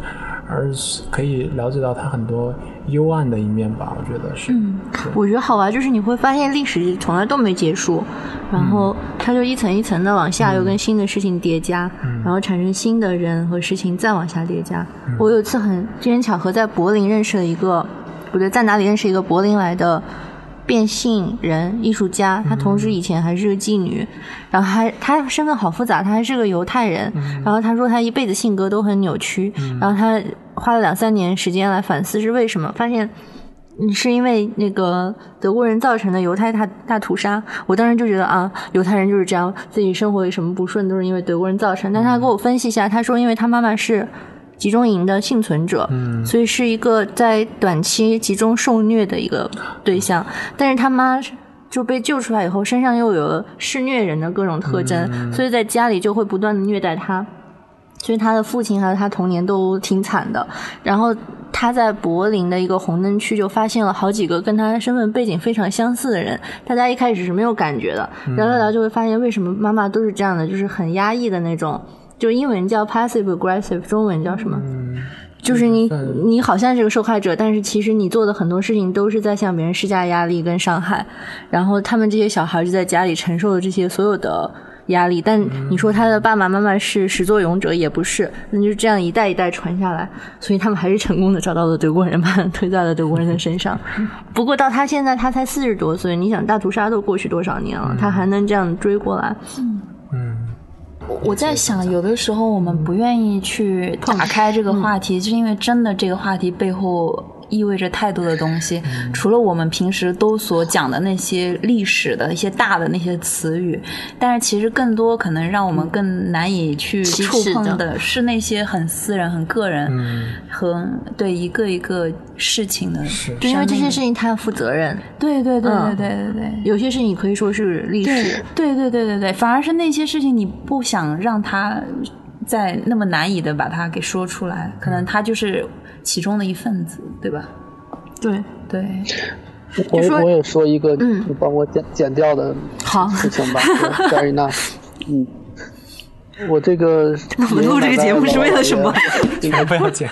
而是可以了解到他很多幽暗的一面吧。我觉得是。嗯，我觉得好玩，就是你会发现历史从来都没结束，然后它就一层一层的往下，又跟新的事情叠加，然后产生新的人和事情再往下叠加。我有一次很机缘巧合在柏林认识了一个，不对，在哪里认识一个柏林来的。变性人艺术家，他同时以前还是个妓女，然后还他身份好复杂，他还是个犹太人。然后他说他一辈子性格都很扭曲，然后他花了两三年时间来反思是为什么，发现嗯是因为那个德国人造成的犹太大大屠杀。我当时就觉得啊，犹太人就是这样，自己生活里什么不顺都是因为德国人造成。但他给我分析一下，他说因为他妈妈是。集中营的幸存者，嗯所以是一个在短期集中受虐的一个对象。但是他妈就被救出来以后，身上又有了施虐人的各种特征，所以在家里就会不断的虐待他。所以他的父亲还有他童年都挺惨的。然后他在柏林的一个红灯区就发现了好几个跟他身份背景非常相似的人，大家一开始是没有感觉的，聊聊聊就会发现为什么妈妈都是这样的，就是很压抑的那种。就英文叫 passive aggressive，中文叫什么？就是你你好像是个受害者，但是其实你做的很多事情都是在向别人施加压力跟伤害。然后他们这些小孩就在家里承受了这些所有的压力。但你说他的爸爸妈妈是始作俑者，也不是，那就是这样一代一代传下来，所以他们还是成功的找到了德国人，把 他推在了德国人的身上。不过到他现在，他才四十多岁，你想大屠杀都过去多少年了，他还能这样追过来？我在想，有的时候我们不愿意去打开这个话题，就是因为真的这个话题背后意味着太多的东西，除了我们平时都所讲的那些历史的一些大的那些词语，但是其实更多可能让我们更难以去触碰的是那些很私人、很个人和对一个一个事情的，就因为这些事情他要负责任。对对对嗯对对对对。有些事情可以说是历史，对对对对对，反而是那些事情你不想让他再那么难以的把它给说出来，可能他就是其中的一份子，对吧？对对，我说我也说一个，嗯你帮我剪剪掉的好事情吧，Very nice。嗯，我这个我们录这个节目是为了什么？你们 不要剪。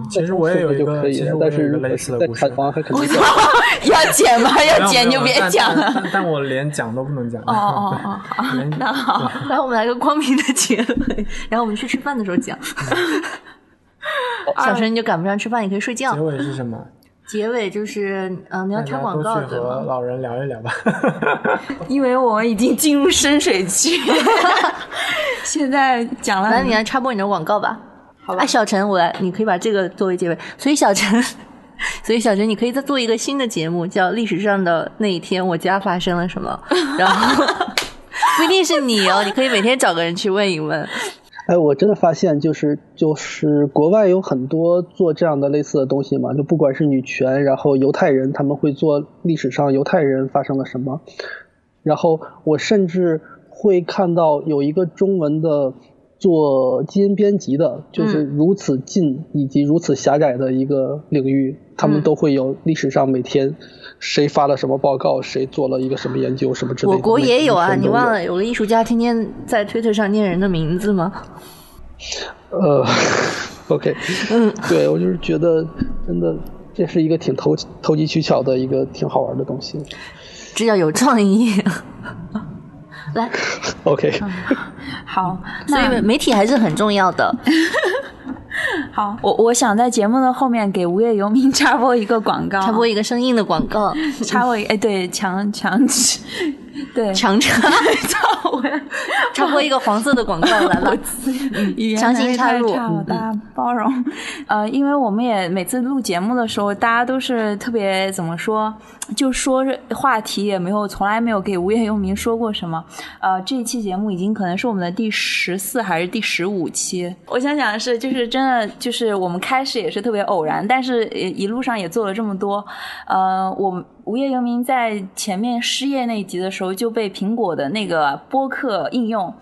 嗯，其实我也有一个，就可以其实，我有一个类似的故事台。湾还肯定要剪吗？要剪就别讲了。但我连讲都不能讲。哦哦 哦那好，来，我们来个光明的结尾，然后我们去吃饭的时候讲。小陈你就赶不上吃饭，你可以睡觉结。尾是什么？结尾就是，嗯、你要插广告对去和吗？老人聊一聊吧。因为我们已经进入深水区，现在讲了来，你来插播你的广告吧。好吧。哎，小陈，我来，你可以把这个作为结尾。所以小陈，所以小陈，你可以再做一个新的节目，叫《历史上的那一天，我家发生了什么》，然后不一定是你哦，你可以每天找个人去问一问。哎，我真的发现，就是就是国外有很多做这样的类似的东西嘛，就不管是女权，然后犹太人他们会做历史上犹太人发生了什么，然后我甚至会看到有一个中文的做基因编辑的，就是如此近以及如此狭窄的一个领域，他们都会有历史上每天谁发了什么报告，谁做了一一个什么研究什么之类的。我国也有啊，你忘了有个艺术家天天在推特上念人的名字吗？呃，OK，嗯，对我就是觉得真的这是一个挺投投机取巧的一个挺好玩的东西。这叫有创意。来，OK，好，所以媒体还是很重要的。好，我我想在节目的后面给无业游民插播一个广告，插播一个生硬的广告，插播一哎，对，强强对强插操我插播一个黄色的广告来了。语言强行插入大家包容。呃，因为我们也每次录节目的时候，大家都是特别怎么说，就说是话题也没有，从来没有给无业游民说过什么。呃，这一期节目已经可能是我们的第十四还是第十五期。我想讲的是，就是真的，就是我们开始也是特别偶然，但是呃一路上也做了这么多。呃，我们。无业游民在前面失业那一集的时候就被苹果的那个播客应用，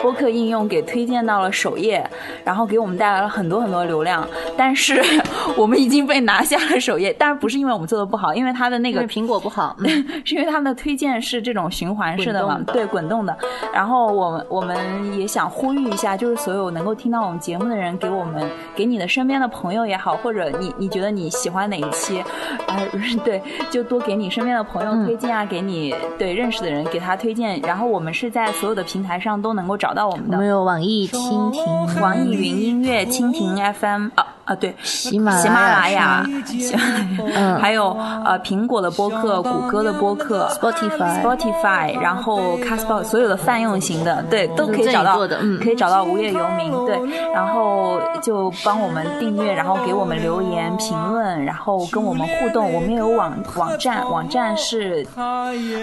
播客应用给推荐到了首页，然后给我们带来了很多很多流量。但是 我们已经被拿下了首页。但是不是因为我们做的不好，因为它的那个苹果不好，嗯 是因为他们的推荐是这种循环式的嘛对，滚动的。然后我们我们也想呼吁一下，就是所有能够听到我们节目的人，给我们给你的身边的朋友也好，或者你你觉得你喜欢哪一期，啊、对，就多给你身边的朋友推荐啊，给你对认识的人给他推荐。然后我们是在所有的平台上都能够找到我们的我们。有网易、蜻蜓、网易云音乐、蜻蜓 FM 啊啊，对，喜马喜马拉拉雅雅、喜马拉雅，嗯还有呃苹果的播客、谷歌的播客、Spotify Spotify，然后 Castbox 所有的泛用型的，对，都可以找到嗯可以找到无业游民，对，然后就帮我们订阅，然后给我们留言评论，然后跟我们互动。我们也有网网站，网站是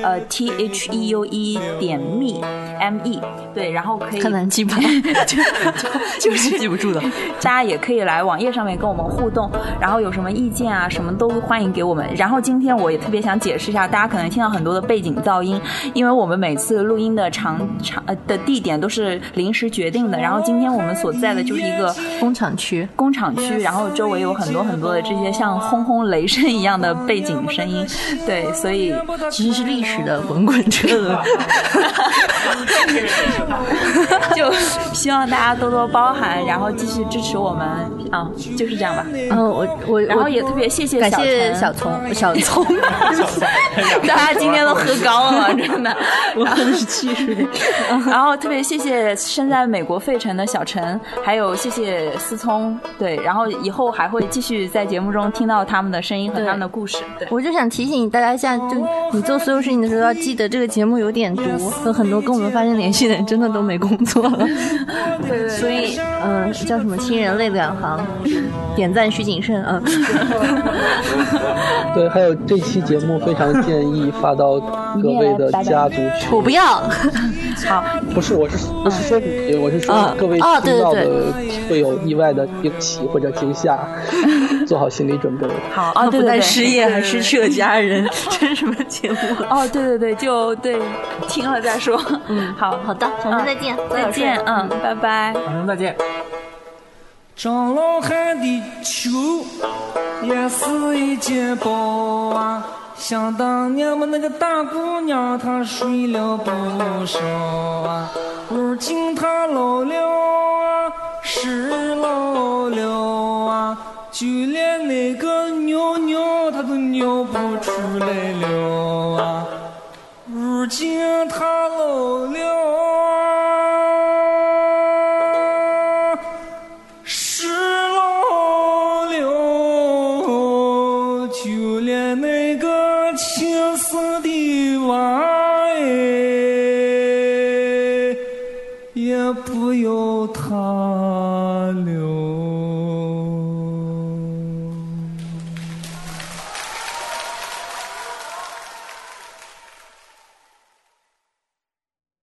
呃 T H E U E 点 me M E，对，然后可以看难记吧，就就就是记不住的。大家也可以来网页上面跟我们互动，然后有什么意见啊，什么都欢迎给我们。然后今天我也特别想解释一下，大家可能听到很多的背景噪音，因为我们每次录音的场场呃的地点都是临时决定的。然后今天我们所在的就是一个工厂区，工厂区，然后周围有很多很多的这些像轰轰雷声一样的背景声音，对，所以其实是历史的滚滚车轮。就希望大家多多包涵，然后继续支持我们啊，就是这样吧。嗯，我我然后我也特别谢谢感谢小聪小聪，大家 今天都喝高了，真的。我喝的是汽水。然后特别谢谢身在美国费城的小陈，还有谢谢思聪，对，然后以后还会继续在节目中听到他们的声音和他们的故事，对。我就想提醒大家一下，就你做所有事情的时候要记得这个节目有点毒，和很多跟我们发生联系的人真的都没工作了。对对所以，嗯、叫什么亲人泪两行，点赞需谨慎啊。对，还有这期节目非常建议发到 各位的家族群。我不要，好，不是，我是不是说你，我是说嗯各位听到对的会有意外的惊喜或者惊吓，做好心理准备。好啊，对不但失业还失去了家人，这是什么节目？哦，对对对，就对，听了再说。嗯，好，好的，小陈再见，再见，嗯，拜拜。反正再见。张老汉的球也是一件宝啊，想当年我那个大姑娘她睡了不少啊，如今她老了啊，是老了啊，就连那个尿尿她都尿不出来了啊，如今她老了